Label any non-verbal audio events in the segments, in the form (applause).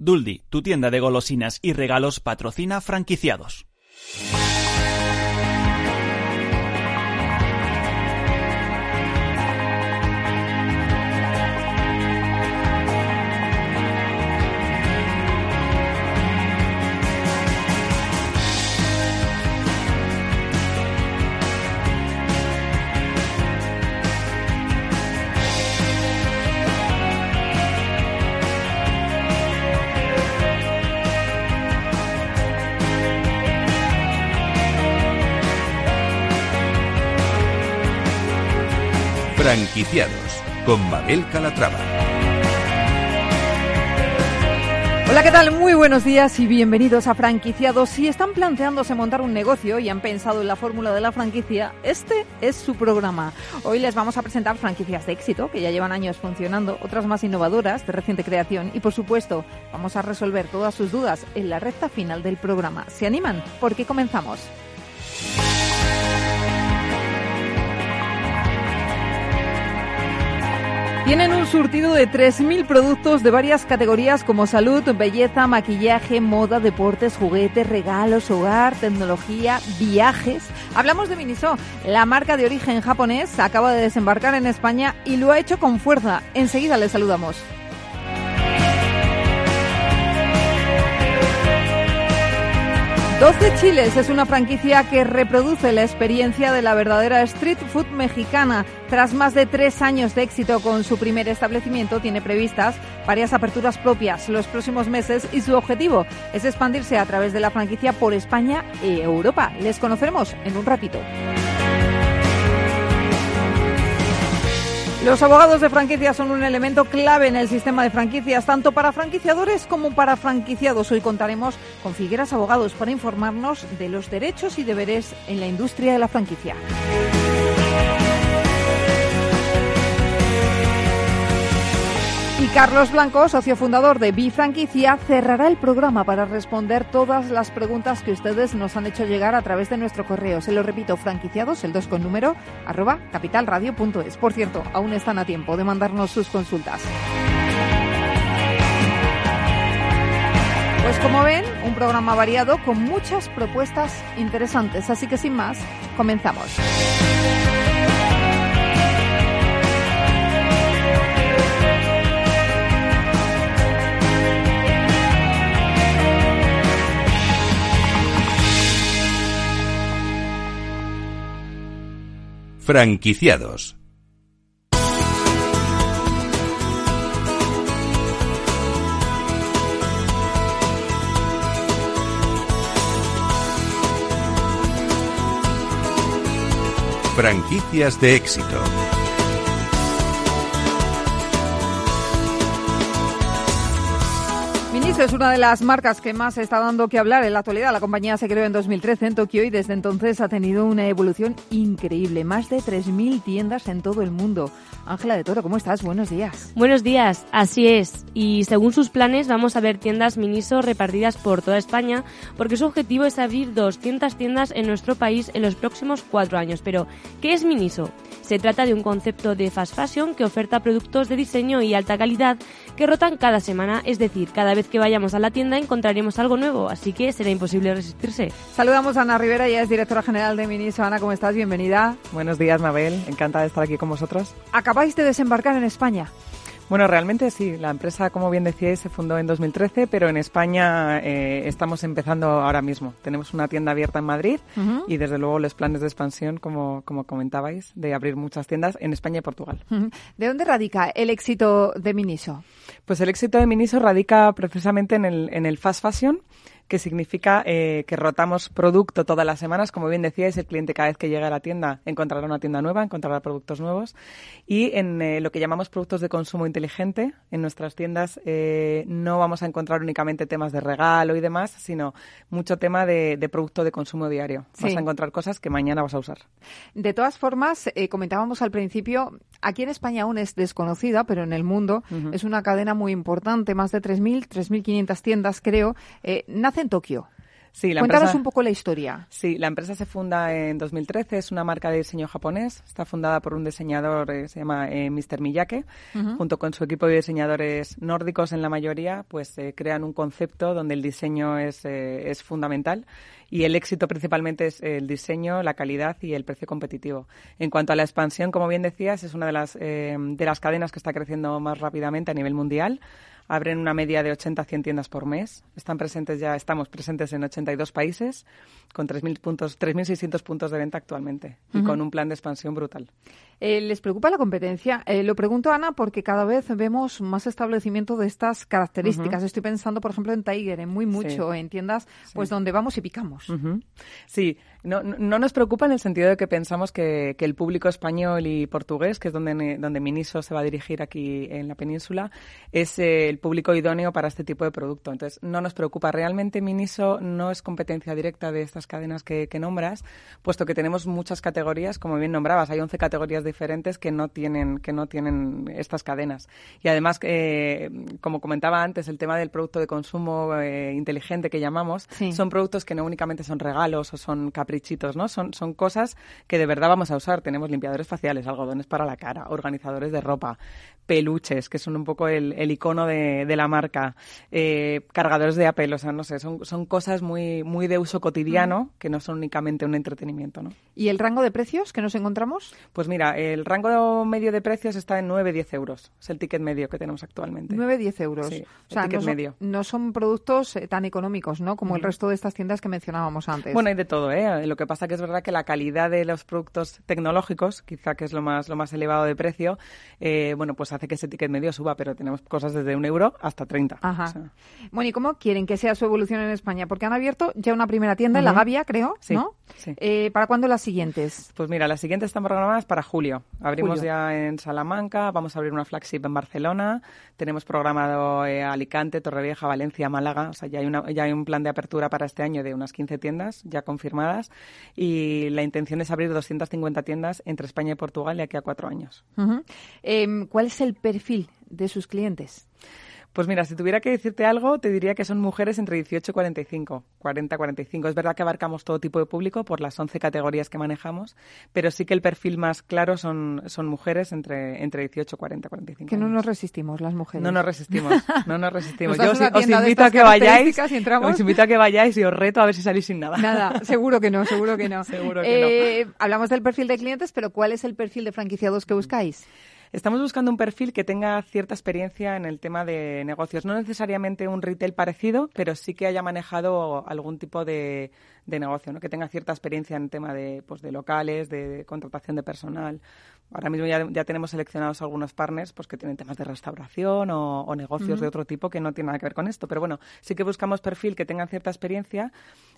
Duldi, tu tienda de golosinas y regalos patrocina franquiciados. Franquiciados con Mabel Calatrava. Hola, ¿qué tal? Muy buenos días y bienvenidos a Franquiciados. Si están planteándose montar un negocio y han pensado en la fórmula de la franquicia, este es su programa. Hoy les vamos a presentar franquicias de éxito que ya llevan años funcionando, otras más innovadoras de reciente creación y, por supuesto, vamos a resolver todas sus dudas en la recta final del programa. ¿Se animan? Porque comenzamos. Tienen un surtido de 3.000 productos de varias categorías como salud, belleza, maquillaje, moda, deportes, juguetes, regalos, hogar, tecnología, viajes. Hablamos de Miniso, la marca de origen japonés acaba de desembarcar en España y lo ha hecho con fuerza. Enseguida les saludamos. 12 Chiles es una franquicia que reproduce la experiencia de la verdadera street food mexicana. Tras más de tres años de éxito con su primer establecimiento, tiene previstas varias aperturas propias los próximos meses y su objetivo es expandirse a través de la franquicia por España y Europa. Les conoceremos en un ratito. Los abogados de franquicia son un elemento clave en el sistema de franquicias, tanto para franquiciadores como para franquiciados. Hoy contaremos con Figueras Abogados para informarnos de los derechos y deberes en la industria de la franquicia. Carlos Blanco, socio fundador de Bifranquicia, cerrará el programa para responder todas las preguntas que ustedes nos han hecho llegar a través de nuestro correo. Se lo repito, franquiciados, el 2 con número, arroba capitalradio.es. Por cierto, aún están a tiempo de mandarnos sus consultas. Pues como ven, un programa variado con muchas propuestas interesantes. Así que sin más, comenzamos. Franquiciados. Franquicias de éxito. Miniso es una de las marcas que más está dando que hablar en la actualidad. La compañía se creó en 2013 en Tokio y desde entonces ha tenido una evolución increíble. Más de 3.000 tiendas en todo el mundo. Ángela de Toro, ¿cómo estás? Buenos días. Buenos días, así es. Y según sus planes vamos a ver tiendas Miniso repartidas por toda España porque su objetivo es abrir 200 tiendas en nuestro país en los próximos cuatro años. Pero, ¿qué es Miniso? Se trata de un concepto de fast fashion que oferta productos de diseño y alta calidad que rotan cada semana, es decir, cada vez que vayamos a la tienda encontraremos algo nuevo, así que será imposible resistirse. Saludamos a Ana Rivera, ella es directora general de Miniso. Ana, ¿cómo estás? Bienvenida. Buenos días, Mabel. Encantada de estar aquí con vosotros. Acabáis de desembarcar en España. Bueno, realmente sí. La empresa, como bien decíais, se fundó en 2013, pero en España eh, estamos empezando ahora mismo. Tenemos una tienda abierta en Madrid uh -huh. y, desde luego, los planes de expansión, como, como comentabais, de abrir muchas tiendas en España y Portugal. Uh -huh. ¿De dónde radica el éxito de Miniso? Pues el éxito de Miniso radica precisamente en el, en el fast fashion que significa eh, que rotamos producto todas las semanas. Como bien decíais, el cliente cada vez que llega a la tienda encontrará una tienda nueva, encontrará productos nuevos. Y en eh, lo que llamamos productos de consumo inteligente, en nuestras tiendas eh, no vamos a encontrar únicamente temas de regalo y demás, sino mucho tema de, de producto de consumo diario. Sí. Vas a encontrar cosas que mañana vas a usar. De todas formas, eh, comentábamos al principio, aquí en España aún es desconocida, pero en el mundo uh -huh. es una cadena muy importante, más de 3.000, 3.500 tiendas creo. nace en Tokio. Sí, la Cuéntanos empresa- un poco la historia. Sí, la empresa se funda en 2013, es una marca de diseño japonés, está fundada por un diseñador, eh, se llama eh, Mr. Miyake, junto con su equipo de diseñadores nórdicos en la mayoría, pues eh, crean un concepto donde el diseño es, eh, es fundamental y el éxito principalmente es el diseño, la calidad y el precio competitivo. En cuanto a la expansión, como bien decías, es una de las, eh, de las cadenas que está creciendo más rápidamente a nivel mundial. Abren una media de 80 a 100 tiendas por mes. Están presentes ya, estamos presentes en 82 países, con 3.000 puntos, 3.600 puntos de venta actualmente y con un plan de expansión brutal. Eh, ¿Les preocupa la competencia? Eh, lo pregunto, Ana, porque cada vez vemos más establecimiento de estas características. Estoy pensando, por ejemplo, en Tiger, en muy mucho, en tiendas pues donde vamos y picamos. Sí, no, no- no nos preocupa en el sentido de que pensamos que, que el público español y portugués, que es donde, donde Miniso se va a dirigir aquí en la península, es eh, el público idóneo para este tipo de producto. Entonces, no nos preocupa. Realmente Miniso no es competencia directa de estas cadenas que, que nombras, puesto que tenemos muchas categorías, como bien nombrabas, hay 11 categorías diferentes que no tienen, que no tienen estas cadenas. Y además, eh, como comentaba antes, el tema del producto de consumo eh, inteligente que llamamos, Sí. son productos que no únicamente son regalos o son caprichitos, ¿no? Son, son cosas que de verdad vamos a usar. Tenemos limpiadores faciales, algodones para la cara, organizadores de ropa, peluches, que son un poco el, el icono de, de la marca, eh, cargadores de Apple, o sea, no sé, son, son cosas muy, muy de uso cotidiano que no son únicamente un entretenimiento, ¿no? ¿Y el rango de precios que nos encontramos? Pues mira, el rango medio de precios está en 9-10 euros. Es el ticket medio que tenemos actualmente. 9-10 euros. Sí, o sea, no son, medio. no son productos eh, tan económicos, ¿no? Como el resto de estas tiendas que mencionábamos antes. Bueno, hay de todo, ¿eh? Lo que pasa que es verdad que la calidad de los productos tecnológicos, quizá que es lo más, lo más elevado de precio, eh, bueno, pues hace que ese ticket medio suba, pero tenemos cosas desde un euro hasta 30. Ajá. O sea, Bueno, ¿y cómo quieren que sea su evolución en España? Porque han abierto ya una primera tienda en La. Gavia, creo, Sí, ¿no? sí. Eh, ¿Para cuándo las siguientes? Pues mira, las siguientes están programadas para julio. Abrimos Julio. ya en Salamanca, vamos a abrir una flagship en Barcelona, tenemos programado eh, Alicante, Torrevieja, Valencia, Málaga, o sea, ya hay, una, ya hay un plan de apertura para este año de unas 15 tiendas ya confirmadas y la intención es abrir 250 tiendas entre España y Portugal de aquí a cuatro años. Ujú. Em, ¿Cuál es el perfil de sus clientes? Pues mira, si tuviera que decirte algo, te diría que son mujeres entre 18 y 45, 40, 45. Es verdad que abarcamos todo tipo de público por las 11 categorías que manejamos, pero sí que el perfil más claro son, son mujeres entre, entre 18, 40, 45. Que no años. nos resistimos las mujeres. No nos resistimos, no nos resistimos. Nos Yo os, invito a que vayáis, os invito a que vayáis y os reto a ver si salís sin nada. Nada, seguro que no, seguro que no. (laughs) Seguro que Eh, Hablamos del perfil de clientes, pero ¿cuál es el perfil de franquiciados que buscáis? Estamos buscando un perfil que tenga cierta experiencia en el tema de negocios. No necesariamente un retail parecido, pero sí que haya manejado algún tipo de, de negocio, ¿no? que tenga cierta experiencia en tema de, pues, de locales, de, contratación de personal. Ahora mismo ya, ya tenemos seleccionados algunos partners pues, que tienen temas de restauración o, o negocios de otro tipo que no tienen nada que ver con esto. Pero bueno, sí que buscamos perfil que tengan cierta experiencia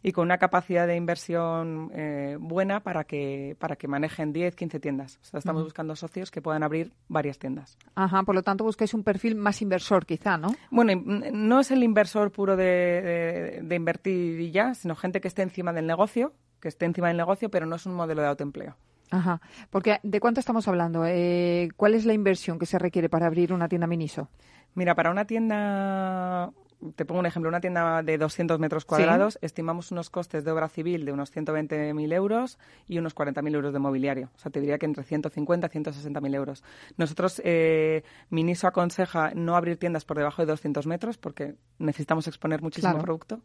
y con una capacidad de inversión eh, buena para que, para que manejen 10, 15 tiendas. O sea, estamos buscando socios que puedan abrir varias tiendas. Ajá, por lo tanto buscáis un perfil más inversor, quizá, ¿no? Bueno, mm, no es el inversor puro de, de- de invertir y ya, sino gente que esté encima del negocio, que esté encima del negocio, pero no es un modelo de autoempleo. Ajá, porque ¿de cuánto estamos hablando? Eh, ¿Cuál es la inversión que se requiere para abrir una tienda Miniso? Mira, para una tienda, te pongo un ejemplo, una tienda de 200 metros cuadrados, estimamos unos costes de obra civil de unos 120.000 euros y unos 40.000 euros de mobiliario. O sea, te diría que entre 150 y 160.000 euros. Nosotros, eh, Miniso aconseja no abrir tiendas por debajo de 200 metros porque necesitamos exponer muchísimo Claro. producto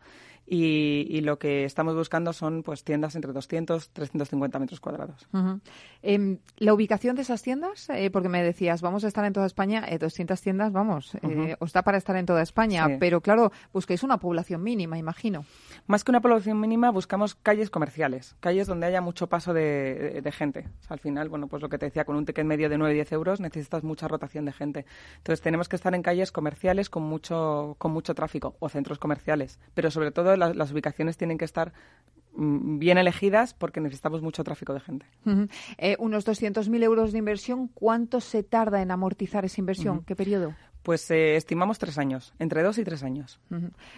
y, y lo que estamos buscando son pues tiendas entre 200 350 metros cuadrados. Ujú. Em, la ubicación de esas tiendas, eh, porque me decías, vamos a estar en toda España, eh, 200 tiendas, vamos, eh, os da para estar en toda España, Sí. pero claro, busquéis una población mínima, imagino. Más que una población mínima, buscamos calles comerciales, calles donde haya mucho paso de, de gente. O sea, al final, bueno, pues lo que te decía, con un ticket medio de 9-10 euros necesitas mucha rotación de gente. Entonces tenemos que estar en calles comerciales con mucho, con mucho tráfico o centros comerciales. Pero sobre todo la- las ubicaciones tienen que estar mm, bien elegidas porque necesitamos mucho tráfico de gente. Ujú. Eh, unos 200.000 euros de inversión, ¿cuánto se tarda en amortizar esa inversión? ¿Qué periodo? Pues eh, estimamos tres años, entre dos y tres años.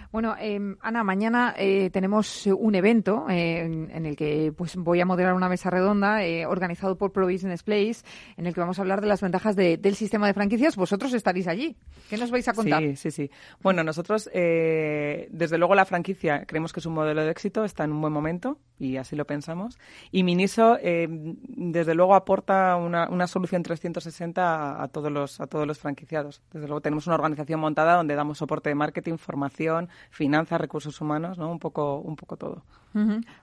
Bueno, eh, Ana, mañana eh, tenemos eh, un evento eh, en, en el que pues voy a moderar una mesa redonda eh, organizado por Pro Business Place, en el que vamos a hablar de las ventajas de- del sistema de franquicias. Vosotros estaréis allí. ¿Qué nos vais a contar? Sí, sí, sí. Bueno, nosotros, eh, desde luego, la franquicia creemos que es un modelo de éxito, está en un buen momento y así lo pensamos. Y Miniso, eh, desde luego, aporta una, una solución 360 a, a todos los, a todos los franquiciados. Desde luego, tenemos una organización montada donde damos soporte de marketing, formación, finanzas, recursos humanos, ¿no? Un poco, un poco todo.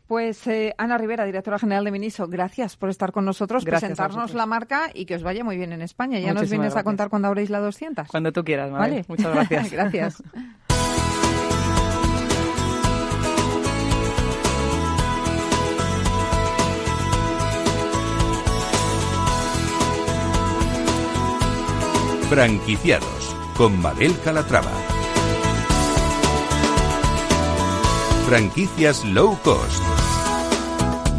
Pues eh, Ana Rivera, directora general de Miniso, gracias por estar con nosotros, Gracias presentarnos la marca y que os vaya muy bien en España. Ya nos vienes a contar cuando abréis la 200. Cuando tú quieras, Mabel. Vale. Muchas gracias. (laughs) gracias. Franquiciados con Mabel Calatrava. Franquicias low cost.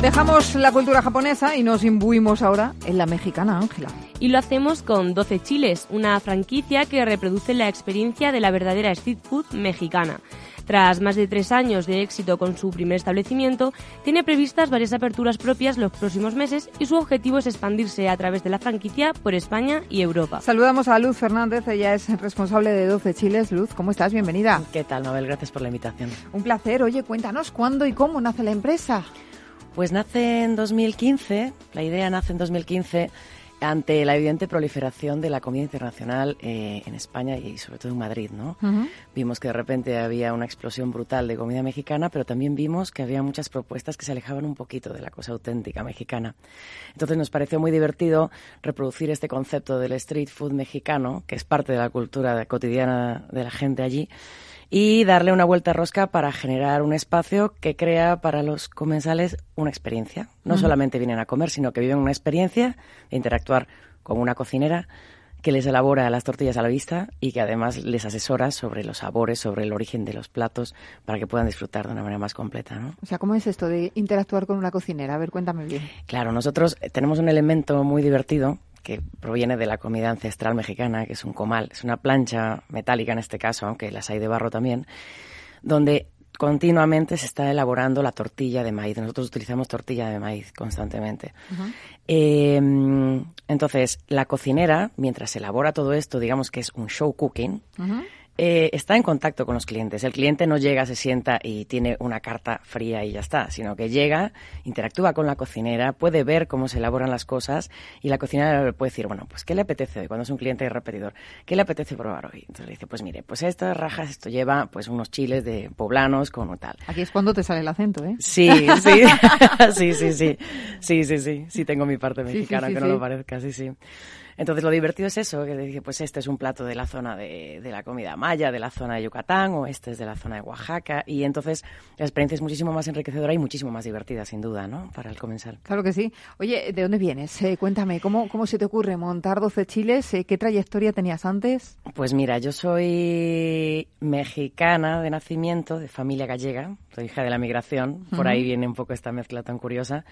Dejamos la cultura japonesa y nos imbuimos ahora en la mexicana, Ángela. Y lo hacemos con 12 Chiles, una franquicia que reproduce la experiencia de la verdadera street food mexicana. Tras más de tres años de éxito con su primer establecimiento, tiene previstas varias aperturas propias los próximos meses y su objetivo es expandirse a través de la franquicia por España y Europa. Saludamos a Luz Fernández, ella es responsable de 12 Chiles. Luz, ¿cómo estás? Bienvenida. ¿Qué tal, Mabel? Gracias por la invitación. Un placer. Oye, cuéntanos cuándo y cómo nace la empresa. Pues nace en 2015, la idea nace en 2015 ante la evidente proliferación de la comida internacional eh, en España y sobre todo en Madrid, ¿no? Vimos que de repente había una explosión brutal de comida mexicana, pero también vimos que había muchas propuestas que se alejaban un poquito de la cosa auténtica mexicana. Entonces nos pareció muy divertido reproducir este concepto del street food mexicano, que es parte de la cultura cotidiana de la gente allí, y darle una vuelta rosca para generar un espacio que crea para los comensales una experiencia. No solamente vienen a comer, sino que viven una experiencia de interactuar con una cocinera que les elabora las tortillas a la vista y que además les asesora sobre los sabores, sobre el origen de los platos, para que puedan disfrutar de una manera más completa, ¿no? O sea, ¿cómo es esto de interactuar con una cocinera? A ver, cuéntame bien. Claro, nosotros eh, tenemos un elemento muy divertido que proviene de la comida ancestral mexicana, que es un comal, es una plancha metálica en este caso, aunque las hay de barro también, donde continuamente se está elaborando la tortilla de maíz. Nosotros utilizamos tortilla de maíz constantemente. Eh, entonces, la cocinera, mientras elabora todo esto, digamos que es un show cooking, eh, está en contacto con los clientes. El cliente no llega, se sienta y tiene una carta fría y ya está, sino que llega, interactúa con la cocinera, puede ver cómo se elaboran las cosas y la cocinera le puede decir, bueno, pues ¿qué le apetece hoy? Cuando es un cliente repetidor, ¿qué le apetece probar hoy? Entonces le dice, pues mire, pues estas rajas, esto lleva pues unos chiles de poblanos con tal. Aquí es cuando te sale el acento, ¿eh? Sí, sí, (laughs) sí, sí, sí, sí, sí, sí, sí, tengo mi parte Sí, sí, mexicana, sí, que no lo parezca, sí, sí. Entonces lo divertido es eso, que dice, pues este es un plato de la zona de, de la comida maya, de la zona de Yucatán, o este es de la zona de Oaxaca, y entonces la experiencia es muchísimo más enriquecedora y muchísimo más divertida, sin duda, ¿no? Para el comensal. Claro que sí. Oye, ¿de dónde vienes? Eh, cuéntame, ¿cómo, ¿cómo se te ocurre montar 12 chiles? Eh, ¿Qué trayectoria tenías antes? Pues mira, yo soy mexicana de nacimiento, de familia gallega, soy hija de la migración, por ahí viene un poco esta mezcla tan curiosa.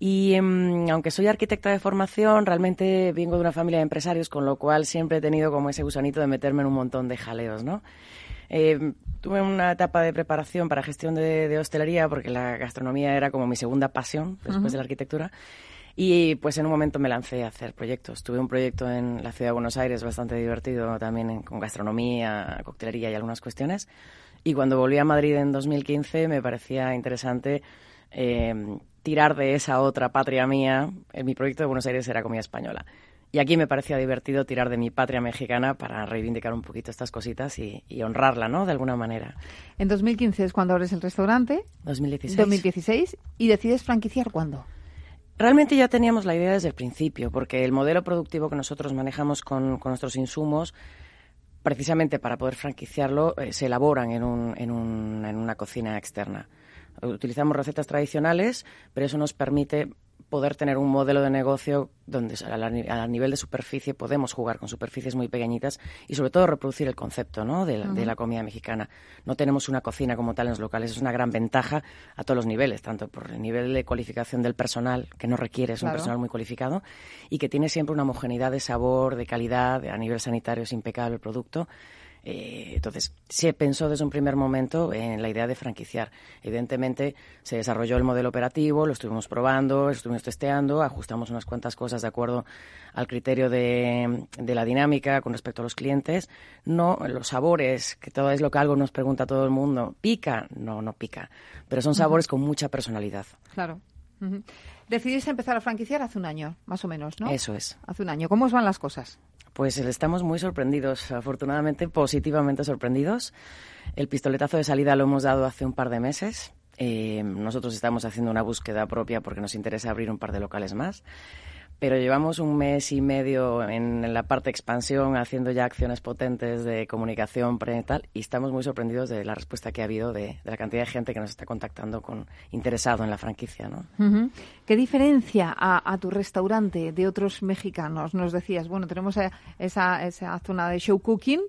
Y em, aunque soy arquitecta de formación, realmente vengo de una familia de empresarios, con lo cual siempre he tenido como ese gusanito de meterme en un montón de jaleos, ¿no? Eh, tuve una etapa de preparación para gestión de, de hostelería, porque la gastronomía era como mi segunda pasión después de la arquitectura. Y pues en un momento me lancé a hacer proyectos. Tuve un proyecto en la ciudad de Buenos Aires bastante divertido también en- con gastronomía, coctelería y algunas cuestiones. Y cuando volví a Madrid en 2015 me parecía interesante eh, tirar de esa otra patria mía. En mi proyecto de Buenos Aires era comida española. Y aquí me parecía divertido tirar de mi patria mexicana para reivindicar un poquito estas cositas y, y honrarla, ¿no? De alguna manera. En 2015 es cuando abres el restaurante, 2016. 2016, y decides franquiciar cuándo. Realmente ya teníamos la idea desde el principio, porque el modelo productivo que nosotros manejamos con, con nuestros insumos, precisamente para poder franquiciarlo, eh, se elaboran en, un, en, un- en una cocina externa. Utilizamos recetas tradicionales, pero eso nos permite poder tener un modelo de negocio donde a, nivel de superficie podemos jugar con superficies muy pequeñitas y sobre todo reproducir el concepto ¿no? de, la comida mexicana. No tenemos una cocina como tal en los locales, es una gran ventaja a todos los niveles, tanto por el nivel de cualificación del personal, que no requiere, es un personal muy cualificado, y que tiene siempre una homogeneidad de sabor, de calidad, a nivel sanitario es impecable el producto eh, entonces, se pensó desde un primer momento en la idea de franquiciar. Evidentemente, se desarrolló el modelo operativo, lo estuvimos probando, lo estuvimos testeando, ajustamos unas cuantas cosas de acuerdo al criterio de, la dinámica con respecto a los clientes. No, los sabores, que todo es lo que algo nos pregunta todo el mundo, ¿pica? No, no pica. Pero son sabores con mucha personalidad. Claro. Decidiste empezar a franquiciar hace un año, más o menos, ¿no? Eso es. Hace un año. ¿Cómo os van las cosas? Pues estamos muy sorprendidos, afortunadamente positivamente sorprendidos. El pistoletazo de salida lo hemos dado hace un par de meses. Eh, nosotros estamos haciendo una búsqueda propia porque nos interesa abrir un par de locales más pero llevamos un mes y medio en, la parte de expansión haciendo ya acciones potentes de comunicación prenatal y estamos muy sorprendidos de la respuesta que ha habido de, la cantidad de gente que nos está contactando con interesado en la franquicia. ¿no? ¿Qué diferencia a, tu restaurante de otros mexicanos? Nos decías, bueno, tenemos esa, esa zona de show cooking,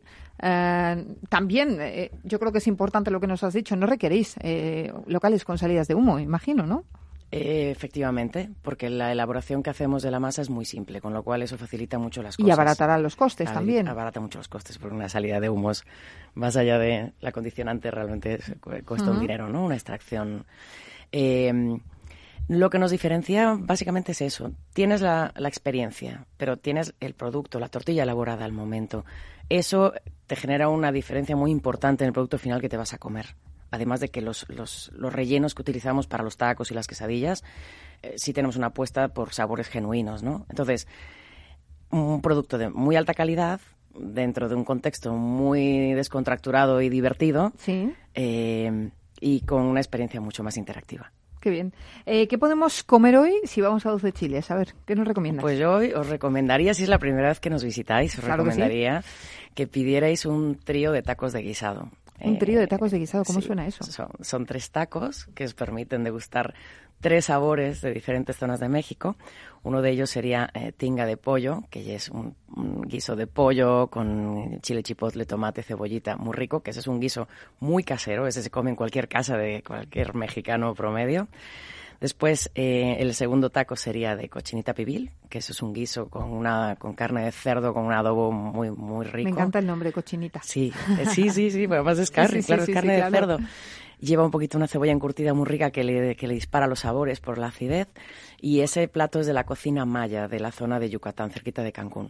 eh, también, eh, yo creo que es importante lo que nos has dicho, no requeréis eh, locales con salidas de humo, imagino, ¿no? Eh, efectivamente, porque la elaboración que hacemos de la masa es muy simple, con lo cual eso facilita mucho las cosas. Y abaratará los costes también. Abarata mucho los costes, porque una salida de humos, más allá de la condicionante, realmente cuesta un dinero, ¿no? Una extracción. Eh, lo que nos diferencia básicamente es eso. Tienes la, la, experiencia, pero tienes el producto, la tortilla elaborada al momento. Eso te genera una diferencia muy importante en el producto final que te vas a comer además de que los, los, los rellenos que utilizamos para los tacos y las quesadillas, eh, sí tenemos una apuesta por sabores genuinos, ¿no? Entonces, un producto de muy alta calidad, dentro de un contexto muy descontracturado y divertido, ¿Sí? Eh, y con una experiencia mucho más interactiva. Qué bien. Eh, ¿Qué podemos comer hoy si vamos a 12 chiles? A ver, ¿qué nos recomiendas? Pues yo hoy os recomendaría, si es la primera vez que nos visitáis, os recomendaría que, que, pidierais un trío de tacos de guisado. Un trío de tacos de guisado, ¿cómo suena eso? Son, tres tacos que os permiten degustar tres sabores de diferentes zonas de México. Uno de ellos sería eh, tinga de pollo, que es un, guiso de pollo con chile chipotle, tomate, cebollita, muy rico, que ese es un guiso muy casero, ese se come en cualquier casa de cualquier mexicano promedio. Después, eh, el segundo taco sería de cochinita pibil, que eso es un guiso con una con carne de cerdo, con un adobo muy muy rico. Me encanta el nombre, cochinita. Sí, eh, sí, sí, sí, además es carne, claro, es carne de cerdo. Lleva un poquito una cebolla encurtida muy rica que le, que le dispara los sabores por la acidez. Y ese plato es de la cocina maya, de la zona de Yucatán, cerquita de Cancún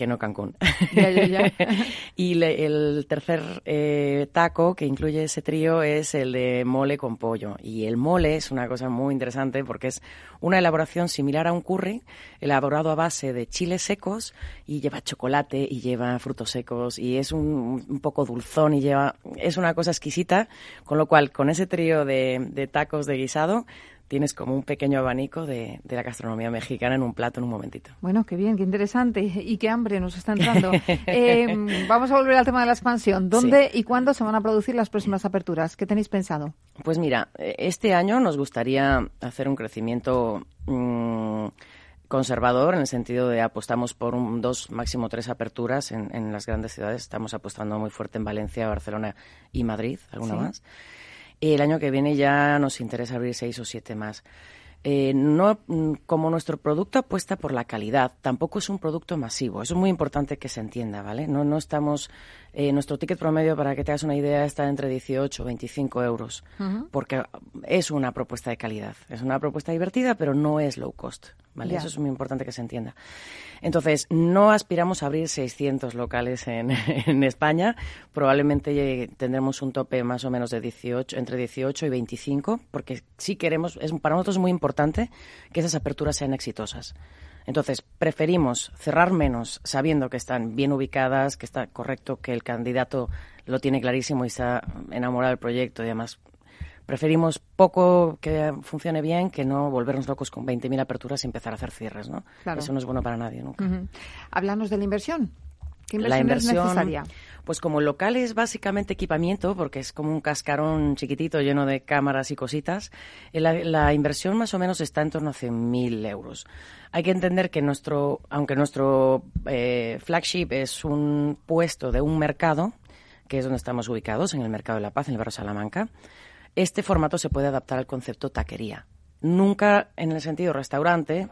que no Cancún. (laughs) y el tercer eh, taco que incluye ese trío es el de mole con pollo. Y el mole es una cosa muy interesante porque es una elaboración similar a un curry, elaborado a base de chiles secos y lleva chocolate y lleva frutos secos y es un, un poco dulzón y lleva... Es una cosa exquisita, con lo cual con ese trío de, de tacos de guisado tienes como un pequeño abanico de, la gastronomía mexicana en un plato en un momentito. Bueno, qué bien, qué interesante y qué hambre nos está entrando. (laughs) Eh, vamos a volver al tema de la expansión. ¿Dónde y cuándo se van a producir las próximas aperturas? ¿Qué tenéis pensado? Pues mira, este año nos gustaría hacer un crecimiento mm, conservador en el sentido de apostamos por un, dos, máximo tres aperturas en, las grandes ciudades. Estamos apostando muy fuerte en Valencia, Barcelona y Madrid, alguna más. El año que viene ya nos interesa abrir seis o siete más. Eh, no mm, como nuestro producto apuesta por la calidad, tampoco es un producto masivo. Eso es muy importante que se entienda, ¿vale? No, no estamos. Eh, nuestro ticket promedio, para que te hagas una idea, está entre 18 o 25 euros, porque es una propuesta de calidad. Es una propuesta divertida, pero no es low cost, ¿vale? Eso es muy importante que se entienda. Entonces, no aspiramos a abrir 600 locales en, (laughs) en España. Probablemente tendremos un tope más o menos de 18, entre 18 y 25, porque sí queremos, es, para nosotros es muy importante que esas aperturas sean exitosas. Entonces, preferimos cerrar menos sabiendo que están bien ubicadas, que está correcto, que el candidato lo tiene clarísimo y está enamorado del proyecto y además preferimos poco que funcione bien que no volvernos locos con 20.000 aperturas y empezar a hacer cierres, ¿no? Eso no es bueno para nadie nunca. Hablamos de la inversión. ¿Qué inversión, es necesaria? Pues como el local es básicamente equipamiento, porque es como un cascarón chiquitito lleno de cámaras y cositas, eh, la, inversión más o menos está en torno a 100.000 euros. Hay que entender que nuestro, aunque nuestro eh, flagship es un puesto de un mercado, que es donde estamos ubicados, en el Mercado de la Paz, en el barrio Salamanca, este formato se puede adaptar al concepto taquería. Nunca en el sentido restaurante,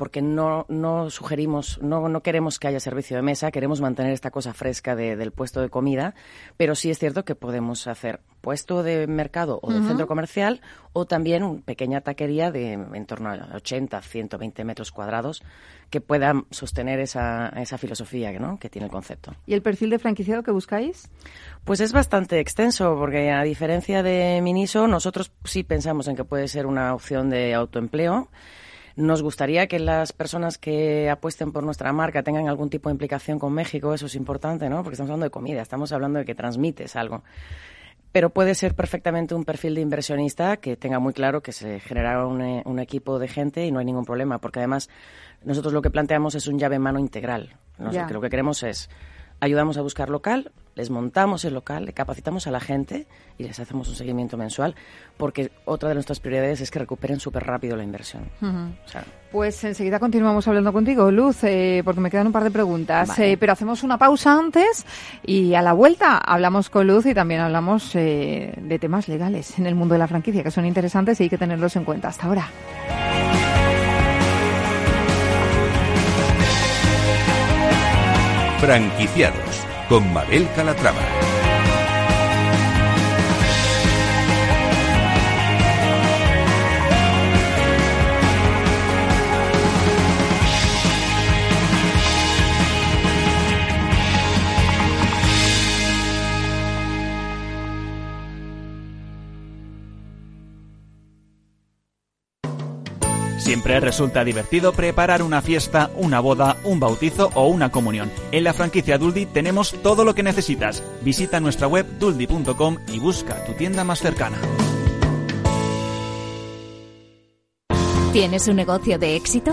porque no, no sugerimos, no, no, queremos que haya servicio de mesa, queremos mantener esta cosa fresca del puesto de comida, pero sí es cierto que podemos hacer puesto de mercado o de centro comercial o también una pequeña taquería de en torno a 80, 120 metros cuadrados que pueda sostener esa, esa filosofía ¿no? que tiene el concepto. ¿Y el perfil de franquiciado que buscáis? Pues es bastante extenso, porque a diferencia de Miniso, nosotros sí pensamos en que puede ser una opción de autoempleo. Nos gustaría que las personas que apuesten por nuestra marca tengan algún tipo de implicación con México, eso es importante, ¿no? Porque estamos hablando de comida, estamos hablando de que transmites algo. Pero puede ser perfectamente un perfil de inversionista que tenga muy claro que se generará un, eh, equipo de gente y no hay ningún problema, porque además nosotros lo que planteamos es un llave en mano integral. lo que queremos es ayudamos a buscar local, les montamos el local, le capacitamos a la gente y les hacemos un seguimiento mensual, porque otra de nuestras prioridades es que recuperen súper rápido la inversión. pues enseguida continuamos hablando contigo, Luz, eh, porque me quedan un par de preguntas, eh, pero hacemos una pausa antes y a la vuelta hablamos con Luz y también hablamos eh, de temas legales en el mundo de la franquicia, que son interesantes y hay que tenerlos en cuenta. Hasta ahora. Franquiciados con Mabel Calatrava. Siempre resulta divertido preparar una fiesta, una boda, un bautizo o una comunión. En la franquicia Duldi tenemos todo lo que necesitas. Visita nuestra web duldi.com y busca tu tienda más cercana. ¿Tienes un negocio de éxito?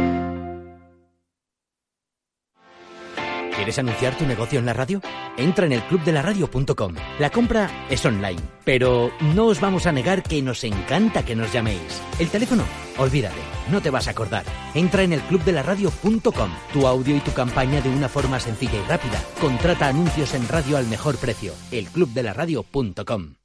¿Quieres anunciar tu negocio en la radio? Entra en el clubdelaradio.com. La compra es online, pero no os vamos a negar que nos encanta que nos llaméis. El teléfono, olvídate, no te vas a acordar. Entra en el clubdelaradio.com. Tu audio y tu campaña de una forma sencilla y rápida. Contrata anuncios en radio al mejor precio. Elclubdelaradio.com.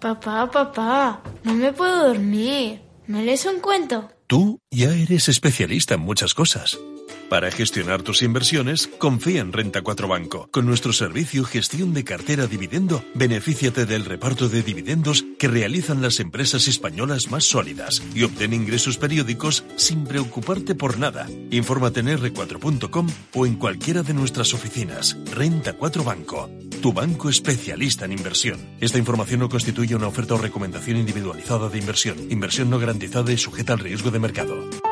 Papá, papá, no me puedo dormir. ¿Me lees un cuento? Tú ya eres especialista en muchas cosas. Para gestionar tus inversiones, confía en Renta 4 Banco. Con nuestro servicio Gestión de Cartera Dividendo, benefíciate del reparto de dividendos que realizan las empresas españolas más sólidas y obtén ingresos periódicos sin preocuparte por nada. Infórmate en r4.com o en cualquiera de nuestras oficinas. Renta 4 Banco, tu banco especialista en inversión. Esta información no constituye una oferta o recomendación individualizada de inversión. Inversión no garantizada y sujeta al riesgo de mercado.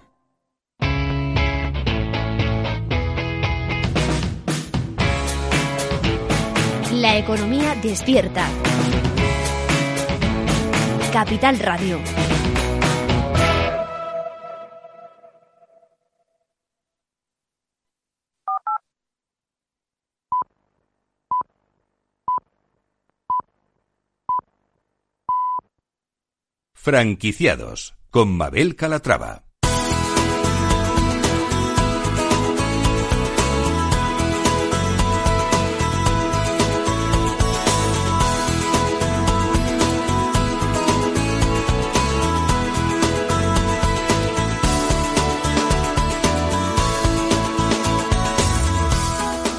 La economía despierta. Capital Radio. Franquiciados con Mabel Calatrava.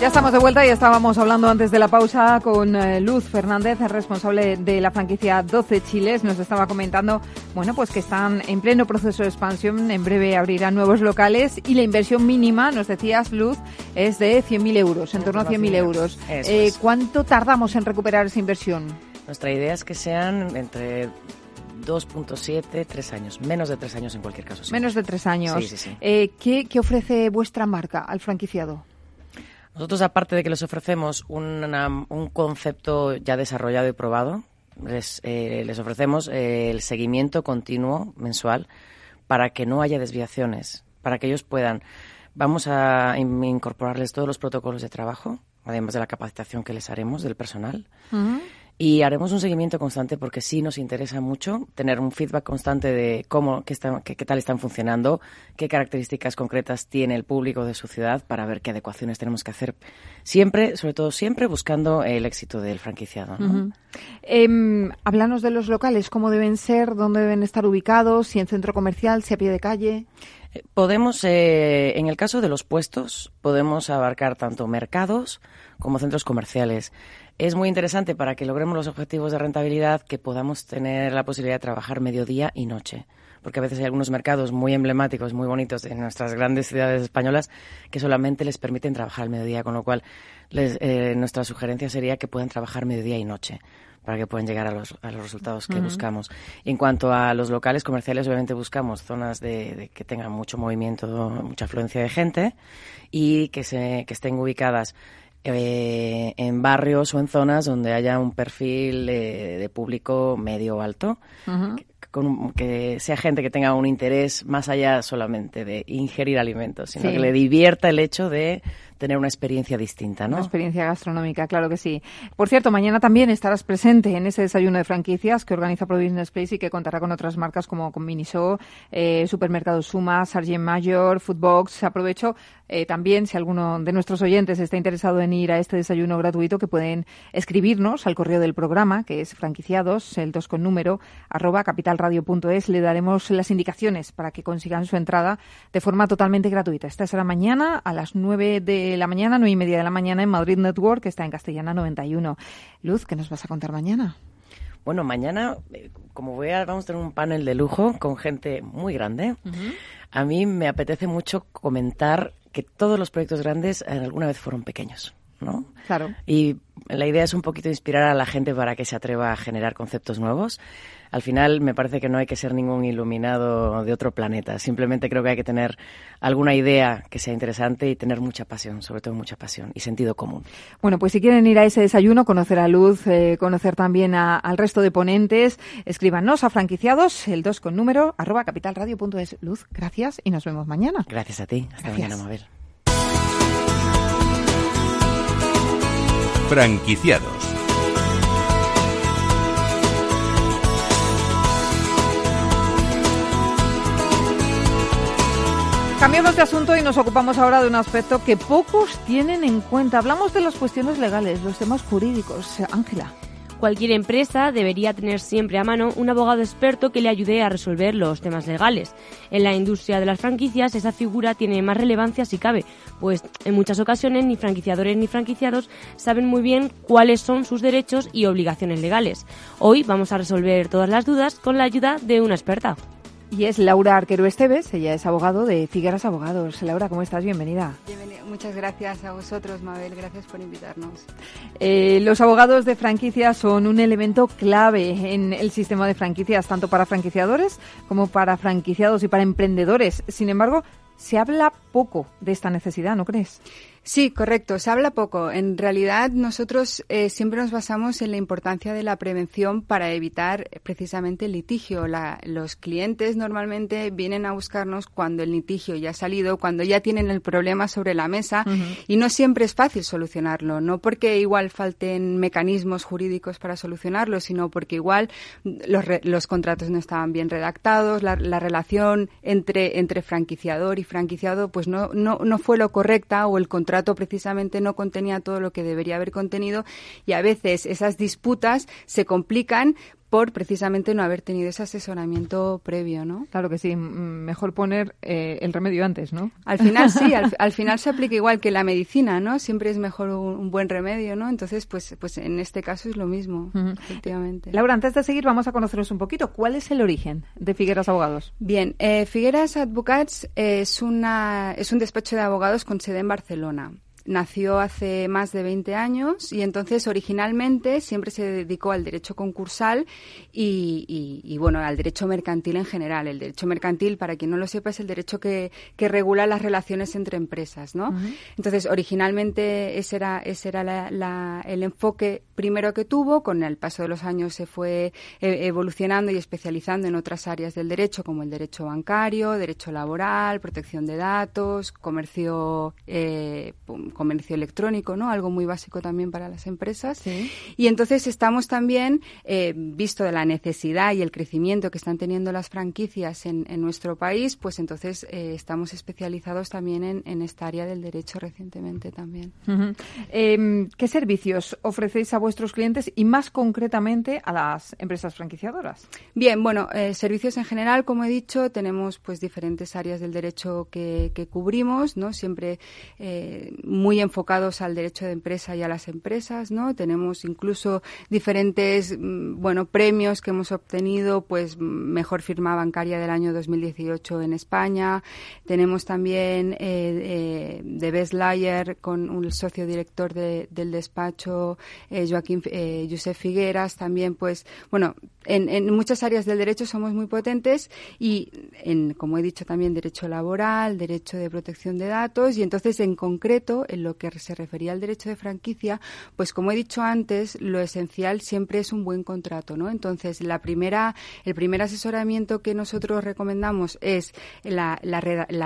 Ya estamos de vuelta y estábamos hablando antes de la pausa con eh, Luz Fernández, responsable de la franquicia 12 Chiles. Nos estaba comentando, bueno, pues que están en pleno proceso de expansión. En breve abrirán nuevos locales y la inversión mínima, nos decías, Luz, es de 100.000 euros, en torno a 100.000 euros. Eh, ¿Cuánto tardamos en recuperar esa inversión? Nuestra idea es que sean entre 2.7, 3 años. Menos de 3 años en cualquier caso. Menos de 3 años. Sí, sí, sí. Eh, ¿qué, ¿Qué ofrece vuestra marca al franquiciado? Nosotros, aparte de que les ofrecemos una, un concepto ya desarrollado y probado, les, eh, les ofrecemos eh, el seguimiento continuo mensual para que no haya desviaciones, para que ellos puedan. Vamos a in- incorporarles todos los protocolos de trabajo, además de la capacitación que les haremos del personal. Y haremos un seguimiento constante porque sí nos interesa mucho tener un feedback constante de cómo, qué, está- qué- qué tal están funcionando, qué características concretas tiene el público de su ciudad para ver qué adecuaciones tenemos que hacer. Siempre, sobre todo siempre, buscando el éxito del franquiciado. ¿no? Em, háblanos de los locales, cómo deben ser, dónde deben estar ubicados, si en centro comercial, si a pie de calle. Eh, Podemos, eh, en el caso de los puestos, podemos abarcar tanto mercados como centros comerciales. Es muy interesante para que logremos los objetivos de rentabilidad que podamos tener la posibilidad de trabajar mediodía y noche. Porque a veces hay algunos mercados muy emblemáticos, muy bonitos en nuestras grandes ciudades españolas que solamente les permiten trabajar al mediodía, con lo cual les- eh, nuestra sugerencia sería que puedan trabajar mediodía y noche para que puedan llegar a los, a los resultados que buscamos. Y en cuanto a los locales comerciales, obviamente buscamos zonas de, de que tengan mucho movimiento, mucha afluencia de gente y que, se, que estén ubicadas eh, en barrios o en zonas donde haya un perfil eh, de público medio o alto, con un- que sea gente que tenga un interés más allá solamente de ingerir alimentos, sino Sí. que le divierta el hecho de tener una experiencia distinta, ¿no? Una experiencia gastronómica, claro que sí. Por cierto, mañana también estarás presente en ese desayuno de franquicias que organiza Pro Business Place y que contará con otras marcas como con Miniso, eh, Supermercado Suma, Sargent Mayor, Foodbox. Aprovecho eh, también, si alguno de nuestros oyentes está interesado en ir a este desayuno gratuito, que pueden escribirnos al correo del programa, que es franquiciados, el 2 con número, arroba capitalradio.es. Le daremos las indicaciones para que consigan su entrada de forma totalmente gratuita. Esta será mañana a las 9 de la mañana, 9 y media de la mañana en Madrid Network, que está en Castellana 91. Luz, ¿qué nos vas a contar mañana? Bueno, mañana, eh, como voy a, vamos a tener un panel de lujo con gente muy grande, a mí me apetece mucho comentar que todos los proyectos grandes eh, alguna vez fueron pequeños, ¿no? Claro. Y la idea es un poquito inspirar a la gente para que se atreva a generar conceptos nuevos. Al final me parece que no hay que ser ningún iluminado de otro planeta. Simplemente creo que hay que tener alguna idea que sea interesante y tener mucha pasión, sobre todo mucha pasión y sentido común. Bueno, pues si quieren ir a ese desayuno, conocer a Luz, eh, conocer también a- al resto de ponentes, escríbanos a franquiciados, el 2 con número, arroba capitalradio.es. Luz, gracias y nos vemos mañana. Gracias a ti. Hasta Gracias. mañana, Mabel. Franquiciados. Cambiamos de asunto y nos ocupamos ahora de un aspecto que pocos tienen en cuenta. Hablamos de las cuestiones legales, los temas jurídicos. Ángela. Cualquier empresa debería tener siempre a mano un abogado experto que le ayude a resolver los temas legales. En la industria de las franquicias esa figura tiene más relevancia si cabe, pues en muchas ocasiones ni franquiciadores ni franquiciados saben muy bien cuáles son sus derechos y obligaciones legales. Hoy vamos a resolver todas las dudas con la ayuda de una experta. Y es Laura Arquero Esteves, ella es abogado de Figueras Abogados. Laura, ¿cómo estás? Bienvenida. Muchas gracias a vosotros, Mabel, gracias por invitarnos. Eh, los abogados de franquicia son un elemento clave en el sistema de franquicias, tanto para franquiciadores como para franquiciados y para emprendedores. Sin embargo, se habla poco de esta necesidad, ¿no crees? Sí, correcto. Se habla poco. En realidad, nosotros eh, siempre nos basamos en la importancia de la prevención para evitar precisamente el litigio. los clientes normalmente vienen a buscarnos cuando el litigio ya ha salido, cuando ya tienen el problema sobre la mesa y no siempre es fácil solucionarlo. No porque igual falten mecanismos jurídicos para solucionarlo, sino porque igual los, contratos no estaban bien redactados, la, relación entre, entre franquiciador y franquiciado pues no, no, no fue lo correcta o el contrato contrato precisamente no contenía todo lo que debería haber contenido y a veces esas disputas se complican por precisamente no haber tenido ese asesoramiento previo, ¿no? Claro que sí, mejor poner eh, el remedio antes, ¿no? Al final sí, (laughs) al, final se aplica igual que la medicina, ¿no? Siempre es mejor un, buen remedio, ¿no? Entonces, pues, pues en este caso es lo mismo, efectivamente. Laura, antes de seguir, vamos a conoceros un poquito. ¿Cuál es el origen de Figueras Abogados? Bien, eh, Figueras Advocats es, una, es un despacho de abogados con sede en Barcelona nació hace más de 20 años y entonces originalmente siempre se dedicó al derecho concursal y, bueno, al derecho mercantil en general. El derecho mercantil, para quien no lo sepa, es el derecho que, regula las relaciones entre empresas, ¿no? Entonces, originalmente ese era, ese era el enfoque primero que tuvo, con el paso de los años se fue e, evolucionando y especializando en otras áreas del derecho, como el derecho bancario, derecho laboral, protección de datos, comercio eh, comercio electrónico, ¿no? Algo muy básico también para las empresas. Y entonces estamos también, eh, visto de la necesidad y el crecimiento que están teniendo las franquicias en, nuestro país, pues entonces eh, estamos especializados también en, esta área del derecho recientemente también. Em, ¿Qué servicios ofrecéis a vuestros clientes y más concretamente a las empresas franquiciadoras? Bien, bueno, eh, servicios en general, como he dicho, tenemos pues diferentes áreas del derecho que, que cubrimos, ¿no? Siempre muy enfocados al derecho de empresa y a las empresas, ¿no? Tenemos incluso diferentes, mm, bueno, premios que hemos obtenido, pues mejor firma bancaria del año 2018 en España. Tenemos también eh, eh, de Best Layer con un socio director del despacho, eh, Joaquín eh, Josep Figueras, también, pues, bueno, en, en, muchas áreas del derecho somos muy potentes y, en, como he dicho también, derecho laboral, derecho de protección de datos y entonces en concreto en lo que se refería al derecho de franquicia, pues como he dicho antes, lo esencial siempre es un buen contrato, ¿no? Entonces la primera, el primer asesoramiento que nosotros recomendamos es la,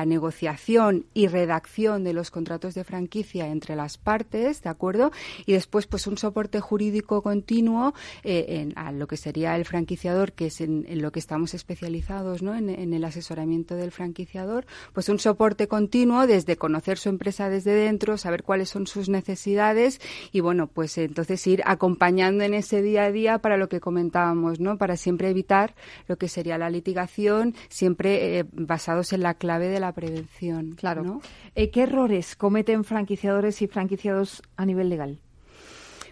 negociación y redacción de los contratos de franquicia entre las partes, ¿de acuerdo? Y después pues un soporte jurídico continuo eh, en, a lo que sería el franquiciador, que es en, lo que estamos especializados, ¿no? En, el asesoramiento del franquiciador, pues un soporte continuo desde conocer su empresa desde dentro, saber cuáles son sus necesidades y, bueno, pues entonces ir acompañando en ese día a día para lo que comentábamos, ¿no? Para siempre evitar lo que sería la litigación, siempre eh, basados en la clave de la prevención. Claro. Eh, ¿Qué errores cometen franquiciadores y franquiciados a nivel legal?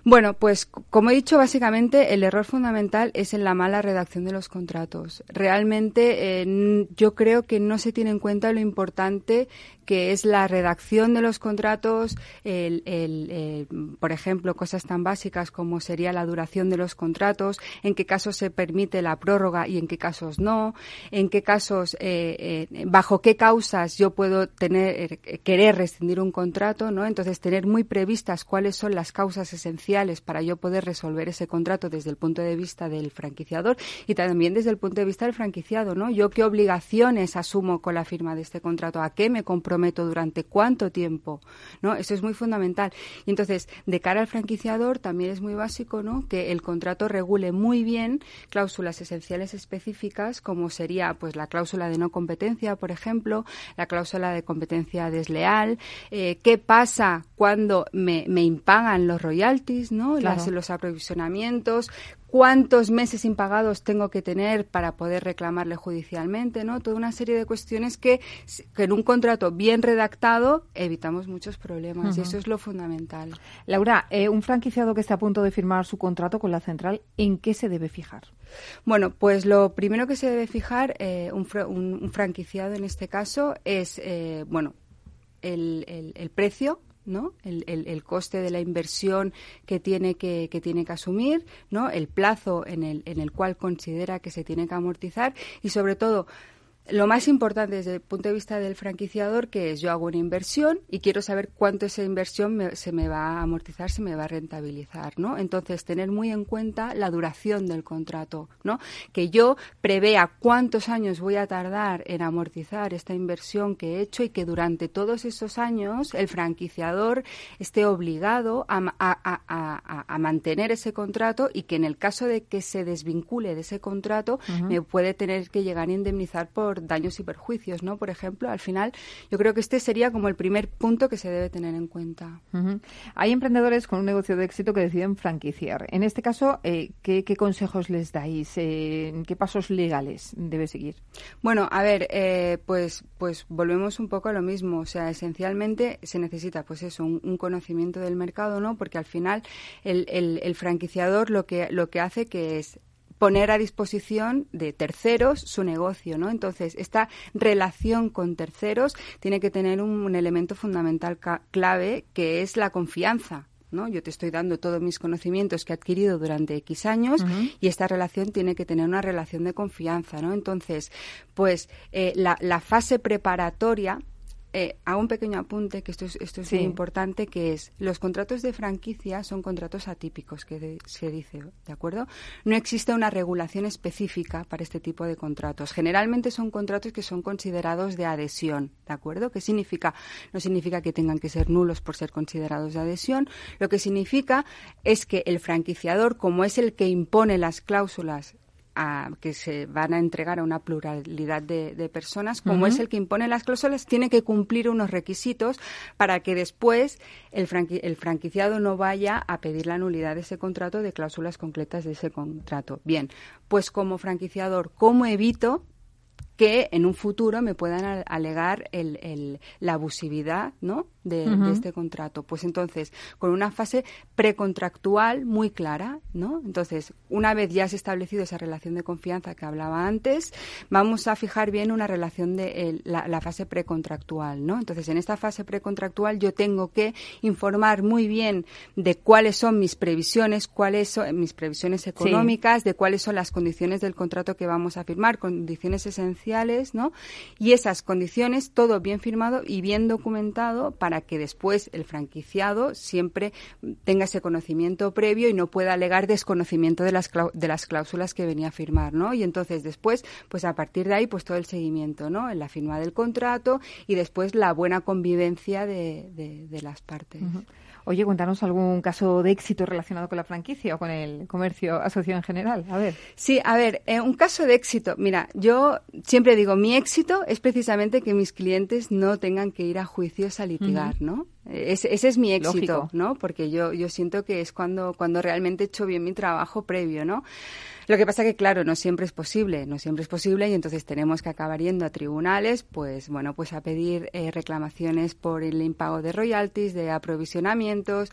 Bueno, pues como he dicho, básicamente el error fundamental es en la mala redacción de los contratos. Realmente eh, yo creo que no se tiene en cuenta lo importante que es la redacción de los contratos, el, por ejemplo, cosas tan básicas como sería la duración de los contratos, en qué casos se permite la prórroga y en qué casos no, en qué casos, eh, eh, bajo qué causas yo puedo tener, querer rescindir un contrato, ¿no? Entonces, tener muy previstas cuáles son las causas esenciales para yo poder resolver ese contrato desde el punto de vista del franquiciador y también desde el punto de vista del franquiciado, ¿no? Yo qué obligaciones asumo con la firma de este contrato, a qué me comprometo durante cuánto tiempo, ¿no? Eso es muy fundamental. Y entonces, de cara al franquiciador también es muy básico, ¿no? Que el contrato regule muy bien cláusulas esenciales específicas como sería pues la cláusula de no competencia, por ejemplo, la cláusula de competencia desleal, eh, qué pasa cuando me impagan los royalties, ¿no? Las, los aprovisionamientos, cuántos meses impagados tengo que tener para poder reclamarle judicialmente, ¿no? Toda una serie de cuestiones que, que en un contrato bien redactado evitamos muchos problemas y eso es lo fundamental. Laura, eh, un franquiciado que está a punto de firmar su contrato con la central, ¿en qué se debe fijar? Bueno, pues lo primero que se debe fijar eh, un, un, franquiciado en este caso es, eh, bueno, el, el, el precio ¿no? El, el, coste de la inversión que tiene que, que, tiene que asumir, ¿no? El plazo en el, en el cual considera que se tiene que amortizar y sobre todo lo más importante desde el punto de vista del franquiciador, que es yo hago una inversión y quiero saber cuánto esa inversión se me va a amortizar, se me va a rentabilizar, ¿no? Entonces, tener muy en cuenta la duración del contrato, ¿no? Que yo prevea cuántos años voy a tardar en amortizar esta inversión que he hecho y que durante todos esos años el franquiciador esté obligado a, a, mantener ese contrato y que en el caso de que se desvincule de ese contrato me puede tener que llegar a indemnizar por daños y perjuicios, ¿no? Por ejemplo, al final, yo creo que este sería como el primer punto que se debe tener en cuenta. Hay emprendedores con un negocio de éxito que deciden franquiciar. En este caso, eh, ¿qué, consejos les dais? Eh, ¿Qué pasos legales debe seguir? Bueno, a ver, eh, pues, pues volvemos un poco a lo mismo. O sea, esencialmente se necesita, pues eso, un, conocimiento del mercado, ¿no? Porque al final el, el, el franquiciador lo que, lo que hace que es poner a disposición de terceros su negocio, ¿no? Entonces, esta relación con terceros tiene que tener un, elemento fundamental clave que es la confianza. ¿no? Yo te estoy dando todos mis conocimientos que he adquirido durante X años y esta relación tiene que tener una relación de confianza, ¿no? Entonces, pues eh, la, la fase preparatoria eh, hago un pequeño apunte, que esto es, esto es muy importante, que es los contratos de franquicia son contratos atípicos, que se dice, ¿de acuerdo? No existe una regulación específica para este tipo de contratos. Generalmente son contratos que son considerados de adhesión, ¿de acuerdo? ¿Qué significa? No significa que tengan que ser nulos por ser considerados de adhesión. Lo que significa es que el franquiciador, como es el que impone las cláusulas que se van a entregar a una pluralidad de, personas, como es el que impone las cláusulas, tiene que cumplir unos requisitos para que después el, el franquiciado no vaya a pedir la nulidad de ese contrato de cláusulas concretas de ese contrato. Bien, pues como franquiciador, ¿cómo evito que en un futuro me puedan alegar el, la abusividad ¿no? de, este contrato. Pues entonces, con una fase precontractual muy clara, ¿no? Entonces, una vez ya se ha establecido esa relación de confianza que hablaba antes, vamos a fijar bien una relación de la, fase precontractual, ¿no? Entonces, en esta fase precontractual yo tengo que informar muy bien de cuáles son mis previsiones, cuáles son mis previsiones económicas, de cuáles son las condiciones del contrato que vamos a firmar, condiciones esenciales ¿no? Y esas condiciones, todo bien firmado y bien documentado para que después el franquiciado siempre tenga ese conocimiento previo y no pueda alegar desconocimiento de las, de las cláusulas que venía a firmar, ¿no? Y entonces después, pues a partir de ahí, pues todo el seguimiento, ¿no? En la firma del contrato y después la buena convivencia de, de, las partes. Oye, cuéntanos algún caso de éxito relacionado con la franquicia o con el comercio asociado en general. A ver. Sí, a ver, eh, un caso de éxito. Mira, yo siempre digo, mi éxito es precisamente que mis clientes no tengan que ir a juicios a litigar, ¿no? Ese, ese, es mi éxito, ¿no? Porque yo, yo siento que es cuando, cuando realmente he hecho bien mi trabajo previo, ¿no? Lo que pasa que, claro, no siempre es posible, no siempre es posible y entonces tenemos que acabar yendo a tribunales, pues, bueno, pues a pedir eh, reclamaciones por el impago de royalties, de aprovisionamientos,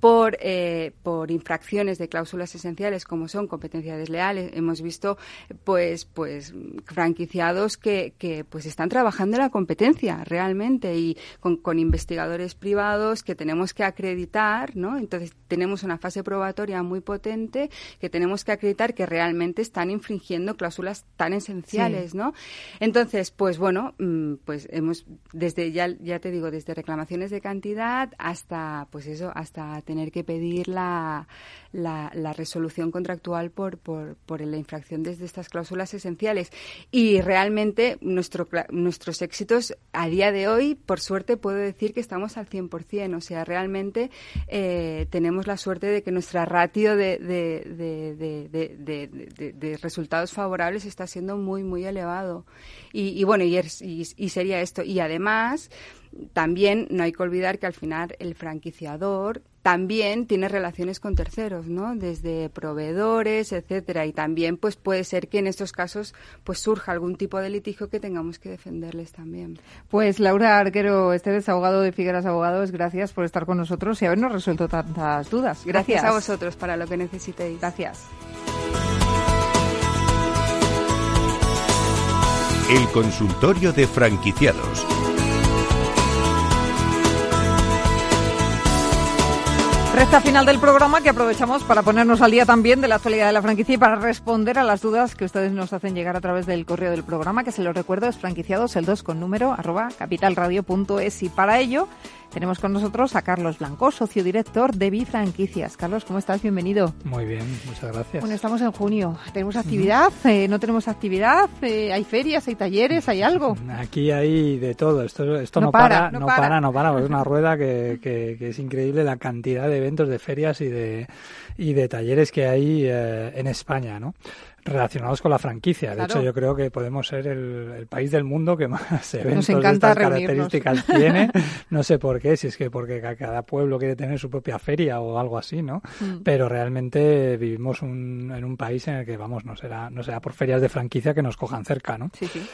por, eh, por infracciones de cláusulas esenciales como son competencias desleales. Hemos visto pues, pues franquiciados que, que pues están trabajando en la competencia realmente y con, con investigadores privados que tenemos que acreditar, ¿no? Entonces tenemos una fase probatoria muy potente que tenemos que acreditar que realmente están infringiendo cláusulas tan esenciales, ¿no? Entonces, pues bueno, mm, pues hemos desde ya ya te digo desde reclamaciones de cantidad hasta pues eso hasta tener que pedir la la, resolución contractual por, por, por, la infracción desde estas cláusulas esenciales. Y realmente nuestro, nuestros éxitos a día de hoy, por suerte, puedo decir que estamos al 100%. O sea, realmente eh, tenemos la suerte de que nuestra ratio de, resultados favorables está siendo muy, muy elevado. Y, bueno, y, y sería esto. Y además, también no hay que olvidar que al final el franquiciador también tiene relaciones con terceros, ¿no? Desde proveedores, etcétera, y también pues puede ser que en estos casos pues surja algún tipo de litigio que tengamos que defenderles también. Pues Laura Arquero Esteves, abogado de Figueras Abogados, gracias por estar con nosotros y habernos resuelto tantas dudas. Gracias, gracias a vosotros para lo que necesitéis. Gracias. El consultorio de franquiciados Resta final del programa que aprovechamos para ponernos al día también de la actualidad de la franquicia y para responder a las dudas que ustedes nos hacen llegar a través del correo del programa, que se lo recuerdo es franquiciados el 2 con número arroba capitalradio.es y para ello tenemos con nosotros a Carlos Blanco, socio director de Bifranquicias. Carlos, ¿cómo estás? Bienvenido. Muy bien, muchas gracias. Bueno, estamos en junio. ¿Tenemos actividad? Eh, ¿No tenemos actividad? Eh, ¿Hay ferias? ¿Hay talleres? ¿Hay algo? Aquí hay de todo. Esto, esto no, para, no para, no para. Es una rueda que, que, es increíble la cantidad de eventos, de ferias y de, y de talleres que hay eh, en España, ¿no? relacionados con la franquicia. De hecho, yo creo que podemos ser el, país del mundo que más eventos de estas características (laughs) tiene. No sé por qué, si es que porque cada pueblo quiere tener su propia feria o algo así, ¿no? Mm. Pero realmente vivimos en un país en el que, vamos, no será, no será por ferias de franquicia que nos cojan cerca, ¿no? Sí, sí.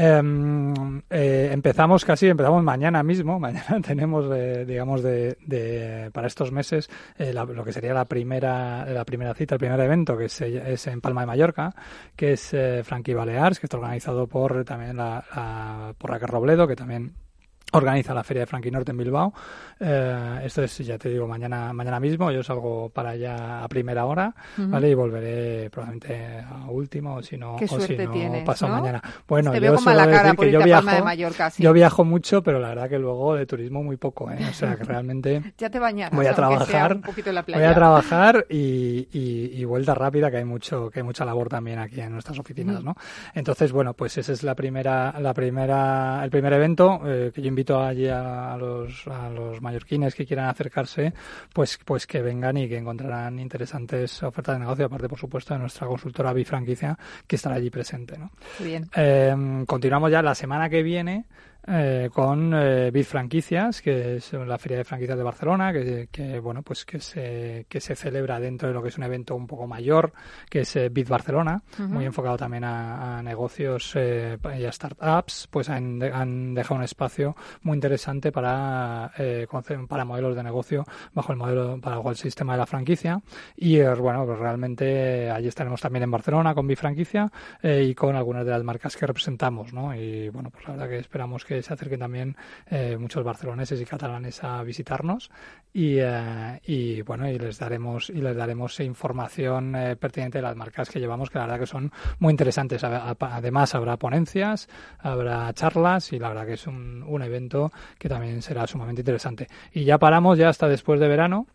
Em, eh, empezamos casi, empezamos mañana mismo. (laughs) Mañana tenemos, eh, digamos, de, para estos meses eh, lo que sería la primera, la primera cita, el primer evento, que es, es en Palma de Mallorca, que es Frankie Balears, que está organizado por también la, por Raquel Robledo, que también organiza la feria de Frankie Norte en Bilbao. Eh, esto es, ya te digo, mañana mañana mismo. Yo salgo para allá a primera hora, ¿vale? Y volveré probablemente a último, o si no, o si no pasado mañana. Bueno, yo veo la cara que yo viajo, yo viajo mucho, pero la verdad que luego de turismo muy poco, ¿eh? O sea, que realmente (laughs) ya te bañarás, voy a trabajar, voy a trabajar y, y, vuelta rápida, que hay mucho, que hay mucha labor también aquí en nuestras oficinas, ¿no? Entonces, bueno, pues ese es la primera, la primera, el primer evento eh, que yo invito allí a, los, a los mallorquines que quieran acercarse, pues, pues que vengan y que encontrarán interesantes ofertas de negocio, aparte, por supuesto, de nuestra consultora Bifranquicia, que estará allí presente. ¿no? Bien. Eh, continuamos ya la semana que viene eh, con eh, Bit Franquicias, que es la feria de franquicias de Barcelona, que, bueno, pues que se, que se celebra dentro de lo que es un evento un poco mayor, que es eh, Bit Barcelona, muy enfocado también a, negocios eh, y a startups, pues han, han, dejado un espacio muy interesante para, para modelos de negocio bajo el modelo, bajo el sistema de la franquicia. Y bueno, pues realmente allí estaremos también en Barcelona con Bit Franquicia y con algunas de las marcas que representamos, ¿no? Y bueno, pues la verdad que esperamos que se acerquen también eh, muchos barceloneses y catalanes a visitarnos. Y, eh, y, bueno y les daremos y les daremos información eh, pertinente de las marcas que llevamos que la verdad que son muy interesantes. Además habrá ponencias habrá charlas y la verdad que es un, un evento que también será sumamente interesante. Y ya paramos ya hasta después de verano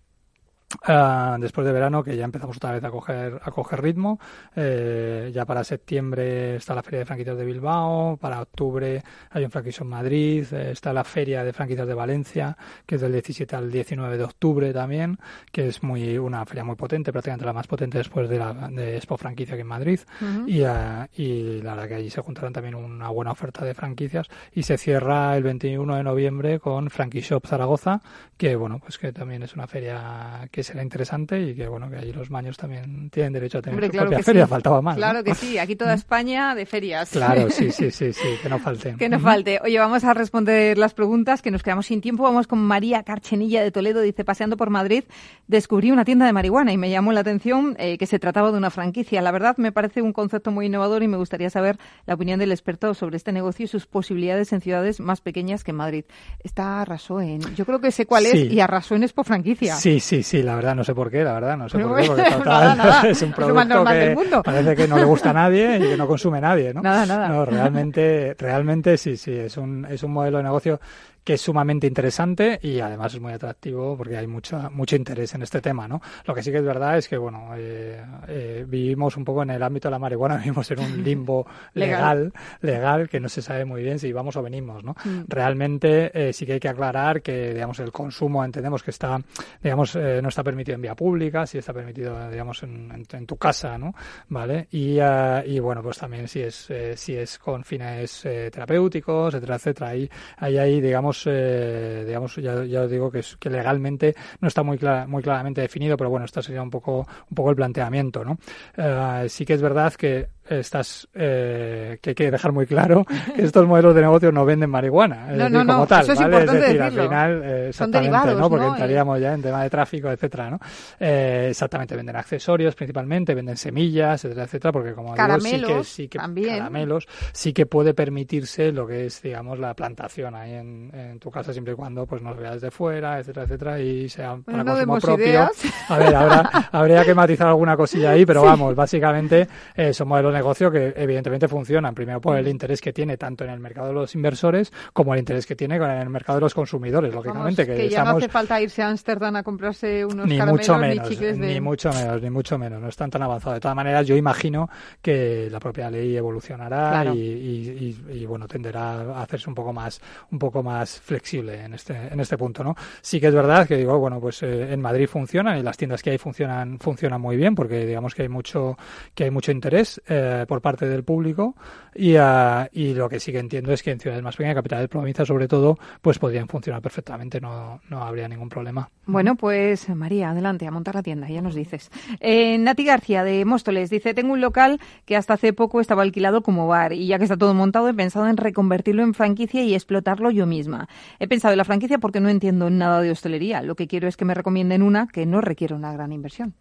Uh, después de verano, que ya empezamos otra vez a coger, a coger ritmo. Eh, ya para septiembre está la Feria de Franquicias de Bilbao, para octubre hay un franquicio en Madrid, eh, está la Feria de Franquicias de Valencia, que es del 17 al 19 de octubre también, que es muy una feria muy potente, prácticamente la más potente después de la de Expo Franquicia que en Madrid. y, uh, y la verdad que allí se juntarán también una buena oferta de franquicias y se cierra el 21 de noviembre con Frankie Shop Zaragoza, que bueno, pues que también es una feria que que será interesante y que bueno que allí los maños también tienen derecho a tener Hombre, su claro propia que feria, sí. faltaba más. ¿no? Claro que sí, aquí toda (laughs) España de ferias. Claro, sí, sí, (laughs) sí, sí, que no falte. Que no falte. Oye, vamos a responder las preguntas, que nos quedamos sin tiempo. Vamos con María Carchenilla de Toledo. Dice, paseando por Madrid, descubrí una tienda de marihuana y me llamó la atención eh, que se trataba de una franquicia. La verdad, me parece un concepto muy innovador y me gustaría saber la opinión del experto sobre este negocio y sus posibilidades en ciudades más pequeñas que Madrid. Está Arrasoen. Yo creo que sé cuál Sí. es y Arrasoen es por franquicia. Sí, sí, sí, la verdad no sé por qué, la verdad no sé por qué, (laughs) porque nada, nada. (laughs) es un producto del que mundo. parece que no le gusta a nadie y que no consume nadie, ¿no? Nada, nada. No, realmente, realmente sí, sí, es un, es un modelo de negocio que es sumamente interesante y además es muy atractivo porque hay mucho, mucho interés en este tema, ¿no? Lo que sí que es verdad es que, bueno, eh, eh, vivimos un poco en el ámbito de la marihuana, (laughs) vivimos en un (laughs) limbo Legal. legal, que no se sabe muy bien si vamos o venimos, ¿no? Mm. Realmente eh, sí que hay que aclarar que, digamos, el consumo entendemos que está, digamos, eh, no está permitido en vía pública, sí está permitido, digamos, en, en- en tu casa, ¿no? ¿Vale? Y, eh, y bueno, pues también si es, eh, si es con fines eh, terapéuticos, etcétera, etcétera. Ahí, ahí hay, digamos, eh, digamos, ya, ya digo que, legalmente no está muy, muy claramente definido, pero bueno, esto sería un poco, un poco el planteamiento, ¿no? Eh, sí que es verdad que estas eh, que hay que dejar muy claro que (laughs) estos modelos de negocio no venden marihuana es No, decir, no, no, como tal eso es ¿vale? importante decir decirlo. al final eh, exactamente derivados, no porque ¿no? entraríamos ya en tema de tráfico etcétera no Eh, exactamente venden accesorios principalmente venden semillas etcétera etcétera porque como digo sí que Caramelos sí que también. caramelos sí que puede permitirse lo que es digamos la plantación ahí en, en tu casa siempre y cuando pues nos veas de fuera etcétera etcétera y sea para no consumo propio ideas. a ver, habrá, (laughs) habría que matizar alguna cosilla ahí, pero vamos, básicamente eh, son modelos de negocio que evidentemente funcionan. Primero por Mm. el interés que tiene tanto en el mercado de los inversores como el interés que tiene con el mercado de los consumidores, Vamos, lógicamente. que, que ya no hace falta irse a Ámsterdam a comprarse unos ni caramelos mucho menos, ni chicles de... ni mucho menos, ni mucho menos. No están tan avanzados. De todas maneras, yo imagino que la propia ley evolucionará Claro. y, y- y- y, bueno tenderá a hacerse un poco más, un poco más flexible en este, en este punto, ¿no? Sí que es verdad que digo, bueno, pues eh, en Madrid funcionan y las tiendas que hay funcionan, funcionan muy bien porque digamos que hay mucho, que hay mucho interés eh, por parte del público y, ah, y lo que sí que entiendo es que en ciudades más pequeñas, capitales de provincia sobre todo, pues podrían funcionar perfectamente, no, no habría ningún problema. Bueno, pues María, adelante, a montar la tienda, ya nos dices. Eh, Nati García de Móstoles dice, tengo un local que hasta hace poco estaba alquilado como bar y ya que está todo montado he pensado en reconvertirlo en franquicia y explotarlo yo misma. He pensado en la franquicia porque no entiendo nada de hostelería. Lo que quiero es que me recomienden una que no requiere una gran inversión.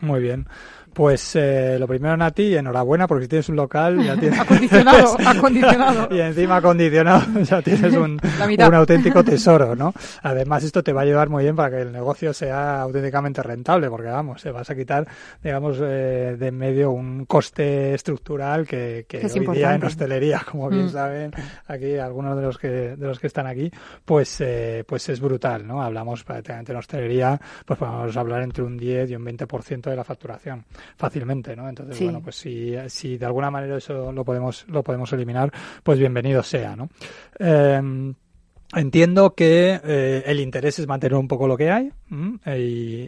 Muy bien. Pues eh, lo primero, Nati, enhorabuena porque si tienes un local ya (laughs) tienes... Acondicionado, (laughs) acondicionado. y encima acondicionado (laughs) ya tienes un, un auténtico tesoro, ¿no? Además esto te va a ayudar muy bien para que el negocio sea auténticamente rentable porque vamos, te vas a quitar, digamos, eh, de en medio un coste estructural que, que es hoy día en hostelería, como bien Mm. saben aquí algunos de los que de los que están aquí, pues eh, pues es brutal, ¿no? Hablamos prácticamente en hostelería, pues podemos hablar entre un 10 y un 20% de la facturación fácilmente, ¿no? Entonces, Sí. bueno, pues si, si de alguna manera eso lo podemos lo podemos eliminar, pues bienvenido sea, ¿no? Em, Entiendo que eh, el interés es mantener un poco lo que hay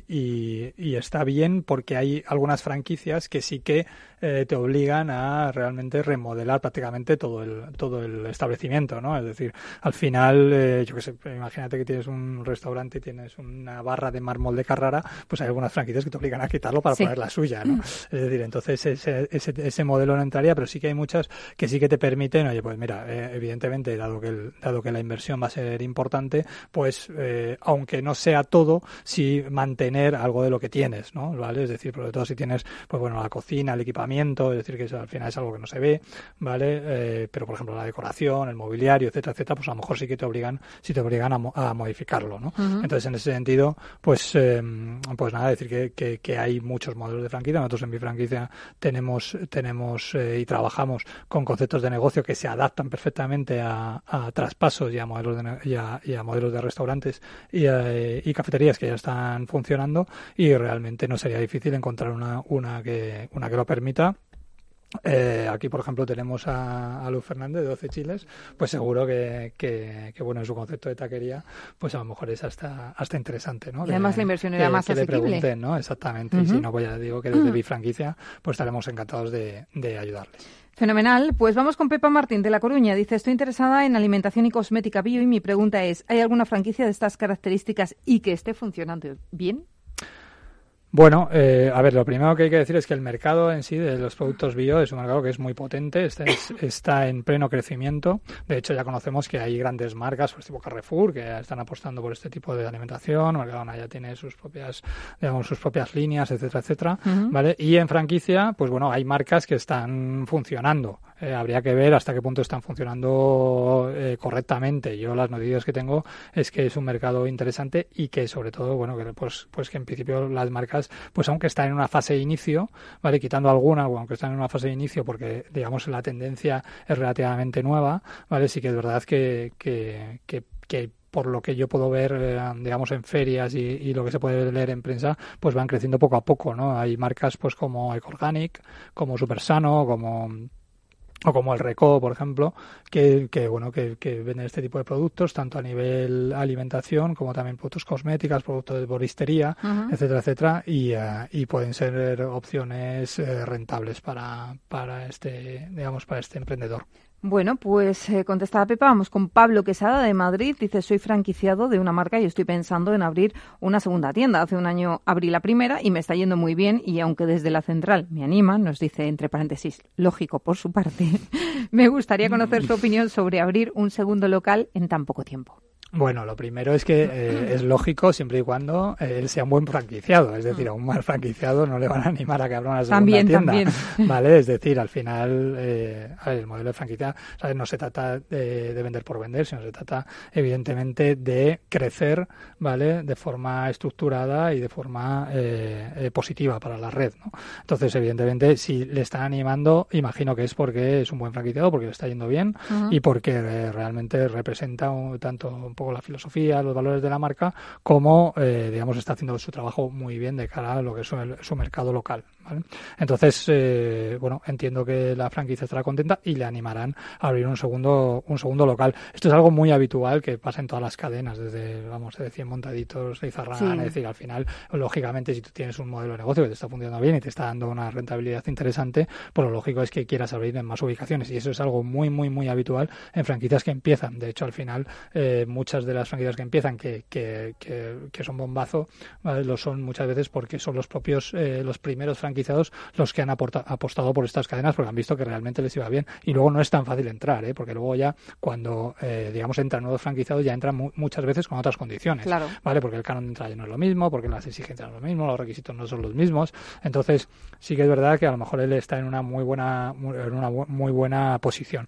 y- y está bien porque hay algunas franquicias que sí que eh, te obligan a realmente remodelar prácticamente todo el todo el establecimiento, ¿no? Es decir, al final, eh, yo qué sé, imagínate que tienes un restaurante y tienes una barra de mármol de Carrara, pues hay algunas franquicias que te obligan a quitarlo para Sí. poner la suya, ¿no? Es decir, entonces ese, ese, ese modelo no entraría, pero sí que hay muchas que sí que te permiten, oye, pues mira, eh, evidentemente, dado que, el- dado que la inversión va a ser importante, pues eh, aunque no sea todo, sí mantener algo de lo que tienes, ¿no? ¿Vale? Es decir, sobre todo si tienes, pues bueno, la cocina, el equipamiento, es decir, que eso al final es algo que no se ve, ¿vale? Eh, pero por ejemplo la decoración, el mobiliario, etcétera, etcétera, pues a lo mejor sí que te obligan, sí te obligan a, mo- a modificarlo, ¿no? Entonces, en ese sentido, pues, eh, pues nada, decir que, que, que hay muchos modelos de franquicia. Nosotros en mi franquicia tenemos, tenemos eh, y trabajamos con conceptos de negocio que se adaptan perfectamente a, a traspasos y a modelos de, ne- y a, y a modelos de restaurantes y, eh, y cafeterías que ya están funcionando y realmente no sería difícil encontrar una, una que, una que lo permita. Eh, aquí, por ejemplo, tenemos a, a Luz Fernández de 12 Chiles, pues seguro que, que, que, bueno, en su concepto de taquería, pues a lo mejor es hasta, hasta interesante, ¿no? Y además la inversión era más que le asequible. pregunten, ¿no? Exactamente. Y si no, pues ya digo que desde Mm. mi franquicia, pues estaremos encantados de, de ayudarles. Fenomenal. Pues vamos con Pepa Martín de La Coruña. Dice, estoy interesada en alimentación y cosmética bio y mi pregunta es, ¿hay alguna franquicia de estas características y que esté funcionando bien? Bueno, eh, a ver, lo primero que hay que decir es que el mercado en sí de los productos bio es un mercado que es muy potente, está, (coughs) está en pleno crecimiento. De hecho, ya conocemos que hay grandes marcas, pues tipo Carrefour, que están apostando por este tipo de alimentación. Mercadona ya tiene sus propias, digamos, sus propias líneas, etcétera, etcétera. ¿Vale? Y en franquicia, pues bueno, hay marcas que están funcionando. Eh, habría que ver hasta qué punto están funcionando eh, correctamente. Yo las noticias que tengo es que es un mercado interesante y que sobre todo, bueno, que pues, pues que en principio las marcas, pues aunque están en una fase de inicio, vale, quitando alguna, o aunque están en una fase de inicio porque digamos la tendencia es relativamente nueva, vale, sí que es verdad que, que, que, por lo que yo puedo ver, eh, digamos, en ferias y, y, lo que se puede leer en prensa, pues van creciendo poco a poco, ¿no? Hay marcas, pues, como Ecorganic, como Supersano, como o como el Reco, por ejemplo, que, que bueno que, que, venden este tipo de productos tanto a nivel alimentación como también productos cosméticos, productos de boristería, uh -huh. etcétera, etcétera, y, uh, y pueden ser opciones uh, rentables para, para este digamos para este emprendedor. Bueno, pues eh, Pepa, vamos con Pablo Quesada de Madrid. Dice, soy franquiciado de una marca y estoy pensando en abrir una segunda tienda. Hace un año abrí la primera y me está yendo muy bien y aunque desde la central me anima, nos dice entre paréntesis, lógico por su parte, (laughs) me gustaría conocer su opinión sobre abrir un segundo local en tan poco tiempo. Bueno, lo primero es que eh, es lógico siempre y cuando eh, él sea un buen franquiciado. Es decir, a un mal franquiciado no le van a animar a que abra una segunda también, tienda. También. (laughs) ¿Vale? Es decir, al final, eh, a ver, el modelo de franquicia ¿sabes? no se trata de, de, vender por vender, sino se trata, evidentemente, de crecer, ¿vale? De forma estructurada y de forma eh, positiva para la red, ¿no? Entonces, evidentemente, si le están animando, imagino que es porque es un buen franquiciado, porque le está yendo bien uh -huh. y porque realmente representa un, tanto poco la filosofía, los valores de la marca, como, eh, digamos, está haciendo su trabajo muy bien de cara a lo que es su, su mercado local. ¿Vale? Entonces, eh, bueno, entiendo que la franquicia estará contenta y le animarán a abrir un segundo, un segundo local. Esto es algo muy habitual que pasa en todas las cadenas, desde, vamos, de 100 montaditos de Izarrán, sí. es decir, al final, lógicamente, si tú tienes un modelo de negocio que te está funcionando bien y te está dando una rentabilidad interesante, pues lo lógico es que quieras abrir en más ubicaciones y eso es algo muy, muy, muy habitual en franquicias que empiezan. De hecho, al final, eh, muchas de las franquicias que empiezan, que, que, que, que son bombazo, ¿vale? lo son muchas veces porque son los propios, eh, los primeros franquiciados los que han aporta, apostado por estas cadenas porque han visto que realmente les iba bien. Y luego no es tan fácil entrar, ¿eh? porque luego ya cuando, eh, digamos, entran nuevos franquiciados ya entran mu muchas veces con otras condiciones, claro. ¿vale? Porque el canon de entrada no es lo mismo, porque las exigencias no es lo mismo, los requisitos no son los mismos. Entonces, sí que es verdad que a lo mejor él está en una muy buena, en una muy buena posición.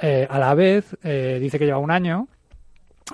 Eh, a la vez, eh, dice que lleva un año,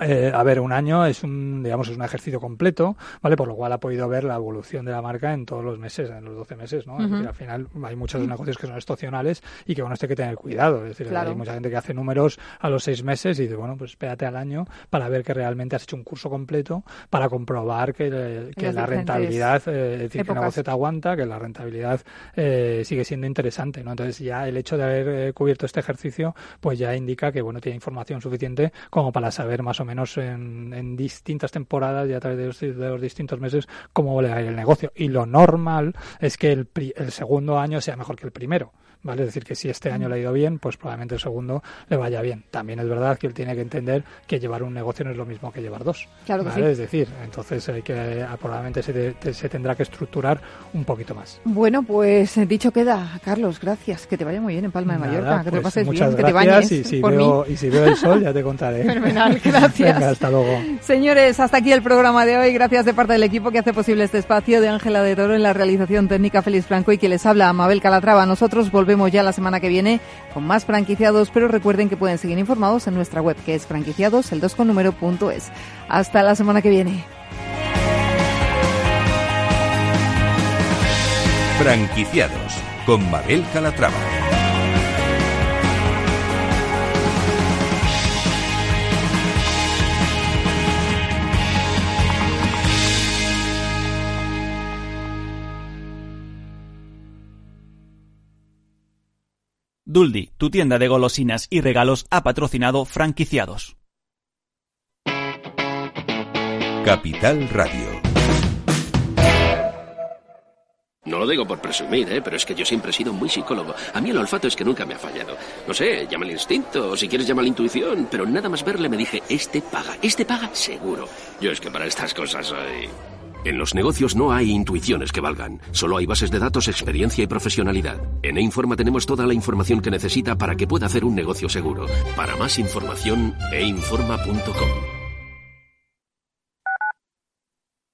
eh, a ver, un año es un, digamos, es un ejercicio completo, ¿vale? Por lo cual ha podido ver la evolución de la marca en todos los meses, en los 12 meses, ¿no? Uh -huh. Al final hay muchos negocios que son estacionales y que esto hay que tener cuidado. Es decir, claro. hay mucha gente que hace números a los seis meses y dice, bueno, pues espérate al año para ver que realmente has hecho un curso completo para comprobar que, que la rentabilidad, eh, es decir, épocas. que el negocio te aguanta, que la rentabilidad eh, sigue siendo interesante, ¿no? Entonces ya el hecho de haber eh, cubierto este ejercicio, pues ya indica que, bueno, tiene información suficiente como para saber más o menos en, en distintas temporadas y a través de los, distintos meses cómo va el negocio. Y lo normal es que el, el segundo año sea mejor que el primero. ¿Vale? Es decir, que si este año le ha ido bien, pues probablemente el segundo le vaya bien. También es verdad que él tiene que entender que llevar un negocio no es lo mismo que llevar dos. Claro que ¿vale? sí. Es decir, entonces hay que, probablemente se, te, se, tendrá que estructurar un poquito más. Bueno, pues dicho queda, Carlos, gracias. Que te vaya muy bien en Palma de Mallorca. Que pues te pases muchas bien, gracias, que te bañes. Y si, por veo, mí. y si veo el sol, ya te contaré. (laughs) Fenomenal, gracias. Venga, hasta luego. Señores, hasta aquí el programa de hoy. Gracias de parte del equipo que hace posible este espacio de Ángela de Toro en la realización técnica Félix Franco y que les habla Mabel Calatrava. Nosotros volvemos ya la semana que viene con más franquiciados, pero recuerden que pueden seguir informados en nuestra web que es franquiciados, el 2 con. Hasta la semana que viene. Franquiciados con Mabel Calatrava. Duldi, tu tienda de golosinas y regalos, ha patrocinado franquiciados. Capital Radio. No lo digo por presumir, ¿eh? pero es que yo siempre he sido muy psicólogo. A mí el olfato es que nunca me ha fallado. No sé, llama el instinto, o si quieres llama la intuición, pero nada más verle me dije, este paga, este paga seguro. Yo es que para estas cosas soy... En los negocios no hay intuiciones que valgan, solo hay bases de datos, experiencia y profesionalidad. En E-Informa tenemos toda la información que necesita para que pueda hacer un negocio seguro. Para más información, einforma.com.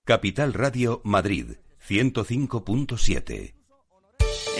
Capital Radio Madrid 105.7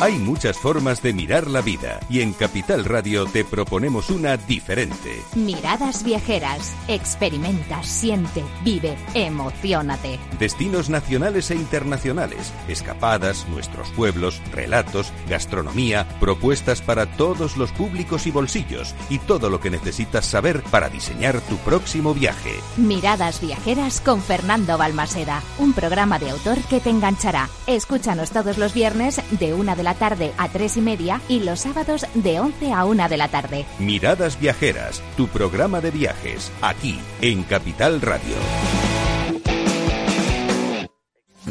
Hay muchas formas de mirar la vida y en Capital Radio te proponemos una diferente. Miradas viajeras. Experimenta, siente, vive, emocionate. Destinos nacionales e internacionales, escapadas, nuestros pueblos, relatos, gastronomía, propuestas para todos los públicos y bolsillos y todo lo que necesitas saber para diseñar tu próximo viaje. Miradas viajeras con Fernando Balmaseda. Un programa de autor que te enganchará. Escúchanos todos los viernes de una de la tarde a tres y media y los sábados de 11 a una de la tarde. Miradas Viajeras, tu programa de viajes, aquí en Capital Radio.